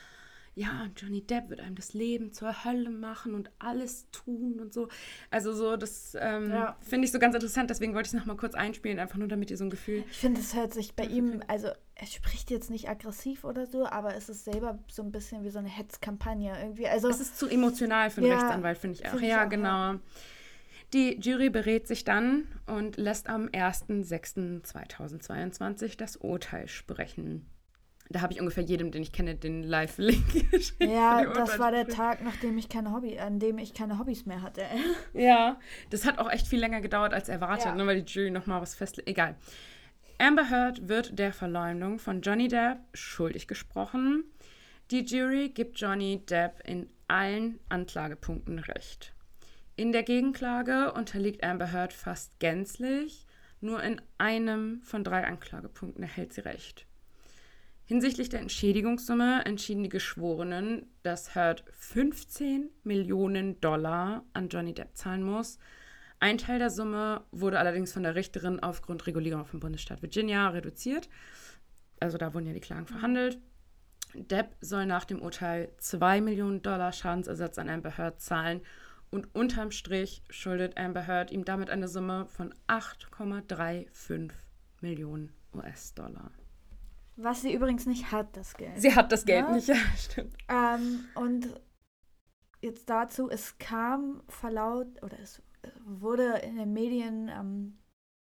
ja, und Johnny Depp wird einem das Leben zur Hölle machen und alles tun und so. Also so, das ähm, Ja. finde ich so ganz interessant, deswegen wollte ich es nochmal kurz einspielen, einfach nur damit ihr so ein Gefühl... Ich finde, es hört sich bei ihm, also er spricht jetzt nicht aggressiv oder so, aber es ist selber so ein bisschen wie so eine Hetzkampagne irgendwie. Also Es ist zu emotional für einen Ja, Rechtsanwalt, finde ich auch. finde ich ja, auch, genau. Die Jury berät sich dann und lässt am 1.6.2022 das Urteil sprechen. Da habe ich ungefähr jedem, den ich kenne, den Live-Link geschickt. ja, das war der. Tag, nachdem ich keine Hobby, an dem ich keine Hobbys mehr hatte. Ja, das hat auch echt viel länger gedauert als erwartet, Ja. ne, weil die Jury nochmal was festlegt. Egal. Amber Heard wird der Verleumdung von Johnny Depp schuldig gesprochen. Die Jury gibt Johnny Depp in allen Anklagepunkten recht. In der Gegenklage unterliegt Amber Heard fast gänzlich. Nur in einem von drei Anklagepunkten erhält sie recht. Hinsichtlich der Entschädigungssumme entschieden die Geschworenen, dass Heard 15 Millionen Dollar an Johnny Depp zahlen muss. Ein Teil der Summe wurde allerdings von der Richterin aufgrund Regulierung vom Bundesstaat Virginia reduziert. Also da wurden ja die Klagen verhandelt. Depp soll nach dem Urteil 2 Millionen Dollar Schadensersatz an Amber Heard zahlen und unterm Strich schuldet Amber Heard ihm damit eine Summe von 8,35 Millionen US-Dollar. Was sie übrigens nicht hat, das Geld. Sie hat das Geld Ja. nicht, ja, stimmt. Ähm, und jetzt dazu, es kam verlaut, oder es wurde in den Medien ähm,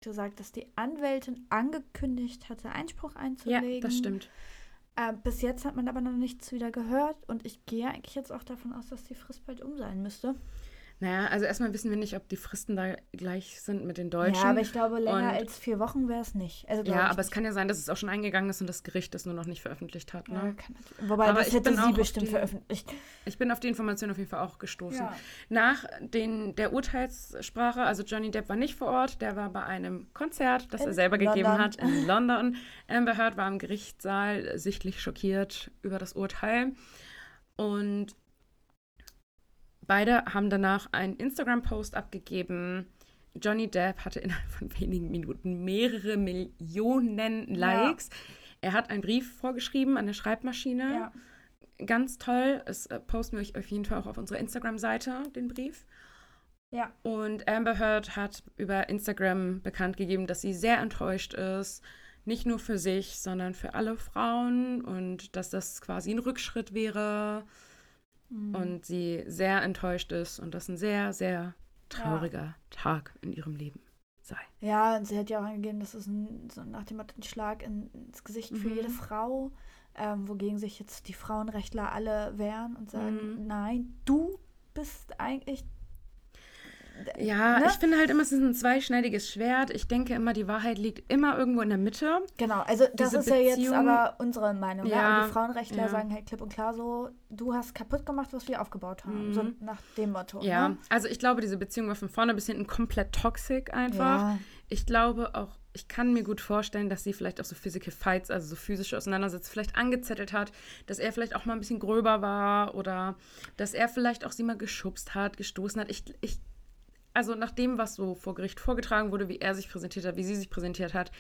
gesagt, dass die Anwältin angekündigt hatte, Einspruch Ja, einzulegen. das stimmt. Äh, bis jetzt hat man aber noch nichts wieder gehört und ich gehe eigentlich jetzt auch davon aus, dass die Frist bald um sein müsste. Naja, also erstmal wissen wir nicht, ob die Fristen da gleich sind mit den Deutschen. Ja, aber ich glaube, länger Und- als vier Wochen wäre es nicht. Also, Ja, aber es nicht. kann ja sein, dass es auch schon eingegangen ist und das Gericht es nur noch nicht veröffentlicht hat. Ja, Ne? kann natürlich- Wobei, Aber das ich hätte sie auf bestimmt die- veröffentlicht. Ich bin auf die Information auf jeden Fall auch gestoßen. Ja. Nach den, der Urteilssprache, also Johnny Depp war nicht vor Ort, der war bei einem Konzert, das In er selber gegeben London. hat in London. Amber Heard war im Gerichtssaal sichtlich schockiert über das Urteil. Und beide haben danach einen Instagram-Post abgegeben. Johnny Depp hatte innerhalb von wenigen Minuten mehrere Millionen Likes. Er hat einen Brief vorgeschrieben an der Schreibmaschine Ja. ganz toll. Es äh, posten wir euch auf jeden Fall auch auf unserer Instagram-Seite, den Brief. Ja. Und Amber Heard hat über Instagram bekannt gegeben, dass sie sehr enttäuscht ist. Nicht nur für sich, sondern für alle Frauen und dass das quasi ein Rückschritt wäre. Mhm. Und sie sehr enttäuscht ist und das ein sehr, sehr trauriger Tag in ihrem Leben sei. Ja, und sie hat ja auch angegeben, das ist ein, so nach dem Motto ein Schlag in, ins Gesicht für Mhm. jede Frau, ähm, wogegen sich jetzt die Frauenrechtler alle wehren und sagen, Mhm. nein, du bist eigentlich. Ja, Ne? ich finde halt immer, es ist ein zweischneidiges Schwert. Ich denke immer, die Wahrheit liegt immer irgendwo in der Mitte. Genau, also das Diese ist ja jetzt Beziehung- aber unsere Meinung. Ja, Ja, Und die Frauenrechtler ja. sagen halt klipp und klar so, du hast kaputt gemacht, was wir aufgebaut haben. Mhm. So nach dem Motto. Ja, Ne? also ich glaube, diese Beziehung war von vorne bis hinten komplett toxisch einfach. Ja. Ich glaube auch, ich kann mir gut vorstellen, dass sie vielleicht auch so Physical Fights, also so physische Auseinandersetzungen, vielleicht angezettelt hat, dass er vielleicht auch mal ein bisschen gröber war oder dass er vielleicht auch sie mal geschubst hat, gestoßen hat. Ich, ich, also nach dem, was so vor Gericht vorgetragen wurde, wie er sich präsentiert hat, wie sie sich präsentiert hat,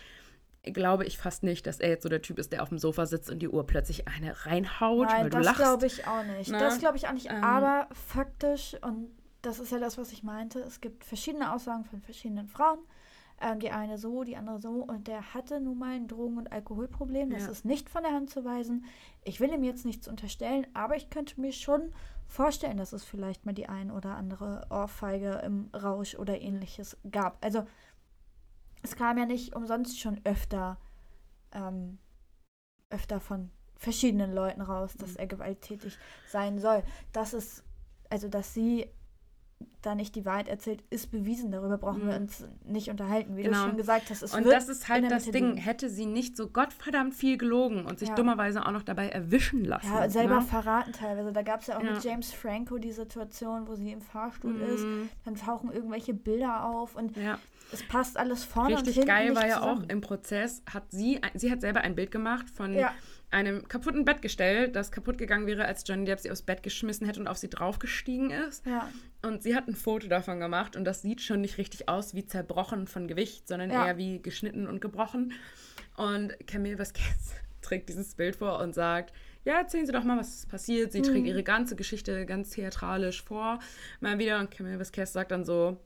glaube ich fast nicht, dass er jetzt so der Typ ist, der auf dem Sofa sitzt und die Uhr plötzlich eine reinhaut, weil Nein, du das lachst. glaube ich auch nicht. Ne? Das glaube ich auch nicht. Ähm. Aber faktisch, und das ist ja das, was ich meinte, es gibt verschiedene Aussagen von verschiedenen Frauen. Ähm, die eine so, die andere so. Und der hatte nun mal ein Drogen- und Alkoholproblem. Das Ja. ist nicht von der Hand zu weisen. Ich will ihm jetzt nichts unterstellen, aber ich könnte mir schon vorstellen, dass es vielleicht mal die ein oder andere Ohrfeige im Rausch oder ähnliches gab. Also es kam ja nicht umsonst schon öfter, ähm, öfter von verschiedenen Leuten raus, dass Mhm. er gewalttätig sein soll. Das ist, also dass sie da nicht die Wahrheit erzählt, ist bewiesen. Darüber brauchen wir Mhm. uns nicht unterhalten. Wie Genau. du schon gesagt hast, es Und das ist halt das Ding. liegen. Hätte sie nicht so gottverdammt viel gelogen und sich Ja. dummerweise auch noch dabei erwischen lassen. Ja, selber ne? verraten teilweise. Da gab es ja auch Ja. mit James Franco die Situation, wo sie im Fahrstuhl Mhm. ist. Dann tauchen irgendwelche Bilder auf und Ja. es passt alles vorne und Richtig hinten geil nicht war ja zusammen. auch im Prozess, hat sie, sie hat selber ein Bild gemacht von einem kaputten Bettgestell, das kaputt gegangen wäre, als Johnny Depp sie aufs Bett geschmissen hätte und auf sie draufgestiegen ist. Ja. Und sie hat ein Foto davon gemacht und das sieht schon nicht richtig aus wie zerbrochen von Gewicht, sondern Ja. eher wie geschnitten und gebrochen. Und Camille Vasquez trägt dieses Bild vor und sagt, ja, erzählen Sie doch mal, was ist passiert. Sie Mhm. trägt ihre ganze Geschichte ganz theatralisch vor. Mal wieder und Camille Vasquez sagt dann so,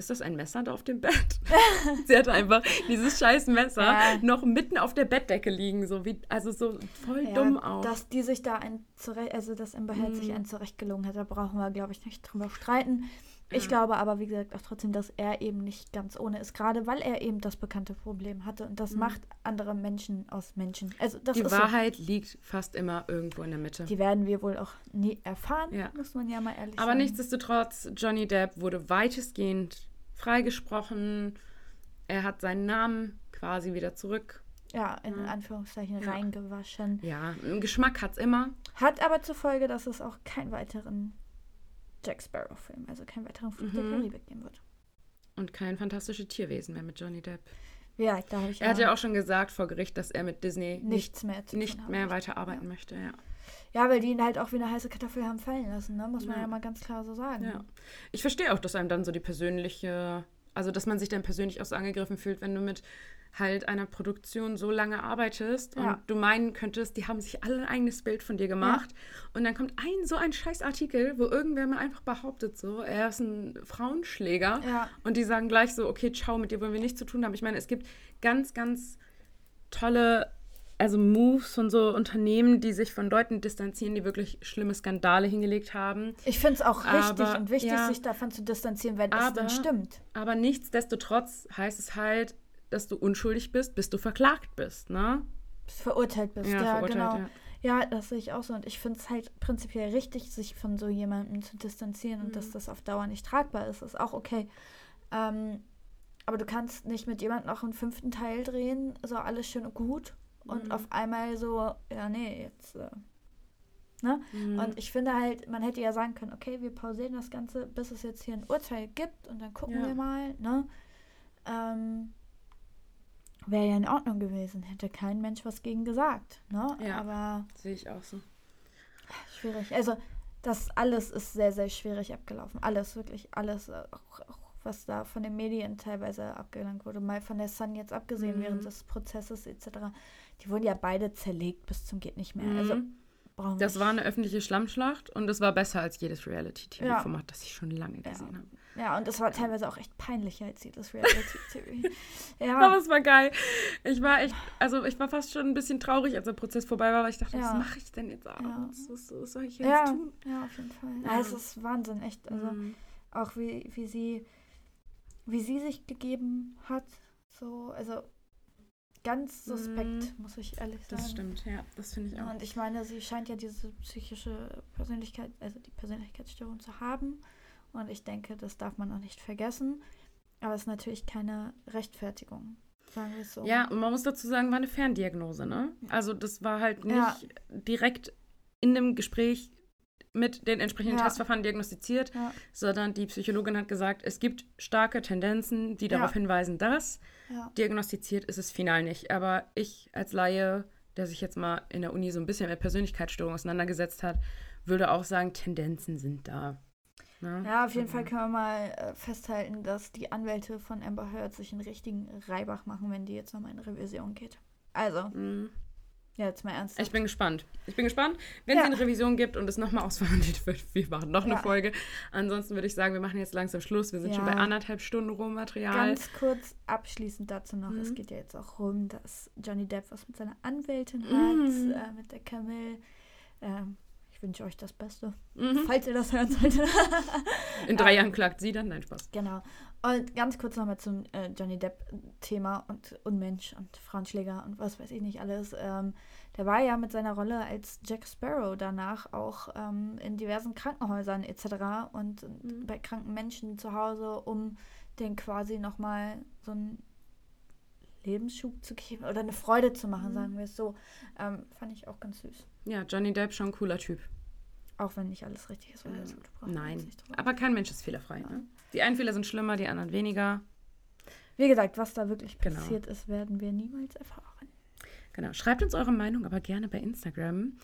ist das ein Messer da auf dem Bett? Sie hatte einfach dieses scheiß Messer Ja. noch mitten auf der Bettdecke liegen, so wie, also so voll Ja, dumm auch. Dass die sich da ein zurecht, also dass Amber Heard sich Mhm. ein zurechtgelogen hat, da brauchen wir, glaube ich, nicht drüber streiten. Ich glaube aber, wie gesagt, auch trotzdem, dass er eben nicht ganz ohne ist, gerade weil er eben das bekannte Problem hatte. Und das macht andere Menschen aus Menschen. Also das Mhm. Die ist Wahrheit liegt fast immer irgendwo in der Mitte. so. Die werden wir wohl auch nie erfahren, Ja. muss man ja mal ehrlich Aber sagen. nichtsdestotrotz, Johnny Depp wurde weitestgehend freigesprochen. Er hat seinen Namen quasi wieder zurück. Ja, in Anführungszeichen reingewaschen. Ja, Geschmack hat's immer. Hat aber zur Folge, dass es auch keinen weiteren Jack Sparrow-Film, also keinen weiteren der Mhm. Karibik geben wird. Und kein fantastische Tierwesen mehr mit Johnny Depp. Ja, da habe ich Er hat ja auch schon gesagt vor Gericht, dass er mit Disney nichts mehr zu nicht mehr weiterarbeiten möchte. Ja. Ja, weil die ihn halt auch wie eine heiße Kartoffel haben fallen lassen, ne? muss man Ja. ja, mal ganz klar so sagen. ja. Ich verstehe auch, dass einem dann so die persönliche, also dass man sich dann persönlich auch so angegriffen fühlt, wenn du mit halt einer Produktion so lange arbeitest Ja. und du meinen könntest, die haben sich alle ein eigenes Bild von dir gemacht und dann kommt ein so ein scheiß Artikel, wo irgendwer mal einfach behauptet so, er ist ein Frauenschläger Ja. und die sagen gleich so, okay, ciao, mit dir wollen wir nichts zu tun haben. Ich meine, es gibt ganz, ganz tolle also Moves von so Unternehmen, die sich von Leuten distanzieren, die wirklich schlimme Skandale hingelegt haben. Ich finde es auch richtig Aber, und wichtig, ja. sich davon zu distanzieren, wenn es Aber- dann stimmt. Aber nichtsdestotrotz heißt es halt, dass du unschuldig bist, bis du verklagt bist, ne? Verurteilt bist. Ja, verurteilt, genau. ja. Ja, das sehe ich auch so. Und ich finde es halt prinzipiell richtig, sich von so jemandem zu distanzieren und Mhm. dass das auf Dauer nicht tragbar ist, ist auch okay. Ähm, aber du kannst nicht mit jemandem noch einen fünften Teil drehen, so alles schön und gut. Und Mhm. auf einmal so, ja, nee, jetzt. Äh, ne? Mhm. Und ich finde halt, man hätte ja sagen können, okay, wir pausieren das Ganze, bis es jetzt hier ein Urteil gibt und dann gucken Ja. wir mal, ne? Ähm, Wäre ja in Ordnung gewesen, hätte kein Mensch was gegen gesagt, ne? Ja. Aber Sehe ich auch so. schwierig. Also, das alles ist sehr, sehr schwierig abgelaufen. Alles, wirklich alles, äh, auch, auch was da von den Medien teilweise abgelangt wurde, mal von der Sun jetzt abgesehen Mhm. während des Prozesses etc. Die wurden ja beide zerlegt bis zum geht nicht mehr. Also Mhm. brauchen Das war eine öffentliche Schlammschlacht und es war besser als jedes Ja. Reality-TV-Format, das ich schon lange Ja. gesehen habe. Ja, und es war teilweise auch echt peinlicher als jedes Reality-TV. Aber ja, es war geil. Ich war echt, also ich war fast schon ein bisschen traurig, als der Prozess vorbei war, weil ich dachte, Ja. was mache ich denn jetzt abends? Was, was soll ich jetzt ja, tun? ja, auf jeden Fall. Ja. Ja. es ist Wahnsinn, echt. Also Mhm. auch wie, wie sie wie sie sich gegeben hat. So, also ganz suspekt, muss ich ehrlich sagen. Mhm. Das stimmt, ja, das finde ich auch. und ich meine, sie scheint ja diese psychische Persönlichkeit, also die Persönlichkeitsstörung zu haben. Und ich denke, das darf man auch nicht vergessen. Aber es ist natürlich keine Rechtfertigung, sagen wir es so. Ja, und man muss dazu sagen, war eine Ferndiagnose, ne? Also das war halt nicht Ja. direkt in dem Gespräch mit den entsprechenden Ja. Testverfahren diagnostiziert, Ja. sondern die Psychologin hat gesagt, es gibt starke Tendenzen, die darauf hinweisen, dass diagnostiziert ist es final nicht. Aber ich als Laie, der sich jetzt mal in der Uni so ein bisschen mit Persönlichkeitsstörung auseinandergesetzt hat, würde auch sagen, Tendenzen sind da. Ne? Ja, auf jeden Fall können wir mal äh, festhalten, dass die Anwälte von Amber Heard sich einen richtigen Reibach machen, wenn die jetzt nochmal in Revision geht. Also, Mhm. Ja, jetzt mal ernsthaft. Ich bin gespannt. Ich bin gespannt, wenn Ja. es eine Revision gibt und es nochmal ausverhandelt wird. Wir machen noch eine Ja. Folge. Ansonsten würde ich sagen, wir machen jetzt langsam Schluss. Wir sind schon Ja. bei anderthalb Stunden Rohmaterial. Ganz kurz abschließend dazu noch, es Mhm. geht ja jetzt auch rum, dass Johnny Depp was mit seiner Anwältin Mhm. hat, äh, mit der Camille. Ähm, ich wünsche euch das Beste, Mhm. falls ihr das hören solltet. In drei Jahren klagt sie dann. Nein, Spaß. genau. Und ganz kurz nochmal zum äh, Johnny Depp-Thema und Unmensch und Frauenschläger und was weiß ich nicht alles. Ähm, der war ja mit seiner Rolle als Jack Sparrow danach auch ähm, in diversen Krankenhäusern etc. und Mhm. bei kranken Menschen zu Hause, um den quasi nochmal so einen Lebensschub zu geben oder eine Freude zu Mhm. machen, sagen wir es so. Ähm, fand ich auch ganz süß. Ja, Johnny Depp schon ein cooler Typ. Auch wenn nicht alles richtig ist, weil er das Auto braucht. Äh, Nein, aber kein Mensch ist fehlerfrei. Ne? Die einen Fehler sind schlimmer, die anderen weniger. Wie gesagt, was da wirklich Genau. passiert ist, werden wir niemals erfahren. Genau. Schreibt uns eure Meinung aber gerne bei Instagram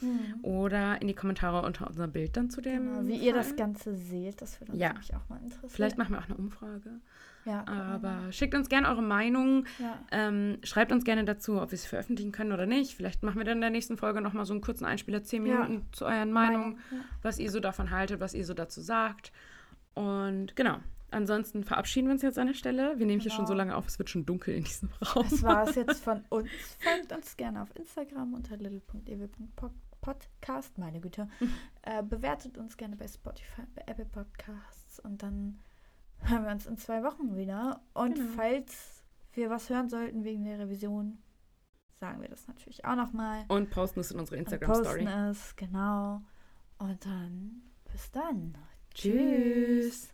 oder in die Kommentare unter unserem Bild dann zu dem. Genau, wie ihr das Fall. Ganze seht, das würde uns Ja. auch mal interessieren. Vielleicht machen wir auch eine Umfrage. Ja. Aber schickt uns gerne eure Meinung. Ja. Ähm, schreibt uns gerne dazu, ob wir es veröffentlichen können oder nicht. Vielleicht machen wir dann in der nächsten Folge nochmal so einen kurzen Einspieler, 10 Ja. Minuten zu euren Meinungen, Meinung, ja. was ihr so davon haltet, was ihr so dazu sagt. Und genau. Ansonsten verabschieden wir uns jetzt an der Stelle. Wir nehmen hier schon so Genau. lange auf, es wird schon dunkel in diesem Raum. Das war es jetzt von uns. Folgt uns gerne auf Instagram unter little.ewe.podcast, meine Güte. Äh, bewertet uns gerne bei Spotify, bei Apple Podcasts und dann hören wir uns in zwei Wochen wieder. Und Genau. falls wir was hören sollten wegen der Revision, sagen wir das natürlich auch nochmal. Und posten es in unsere Und Instagram-Story. posten es, genau. Und dann bis dann. Tschüss.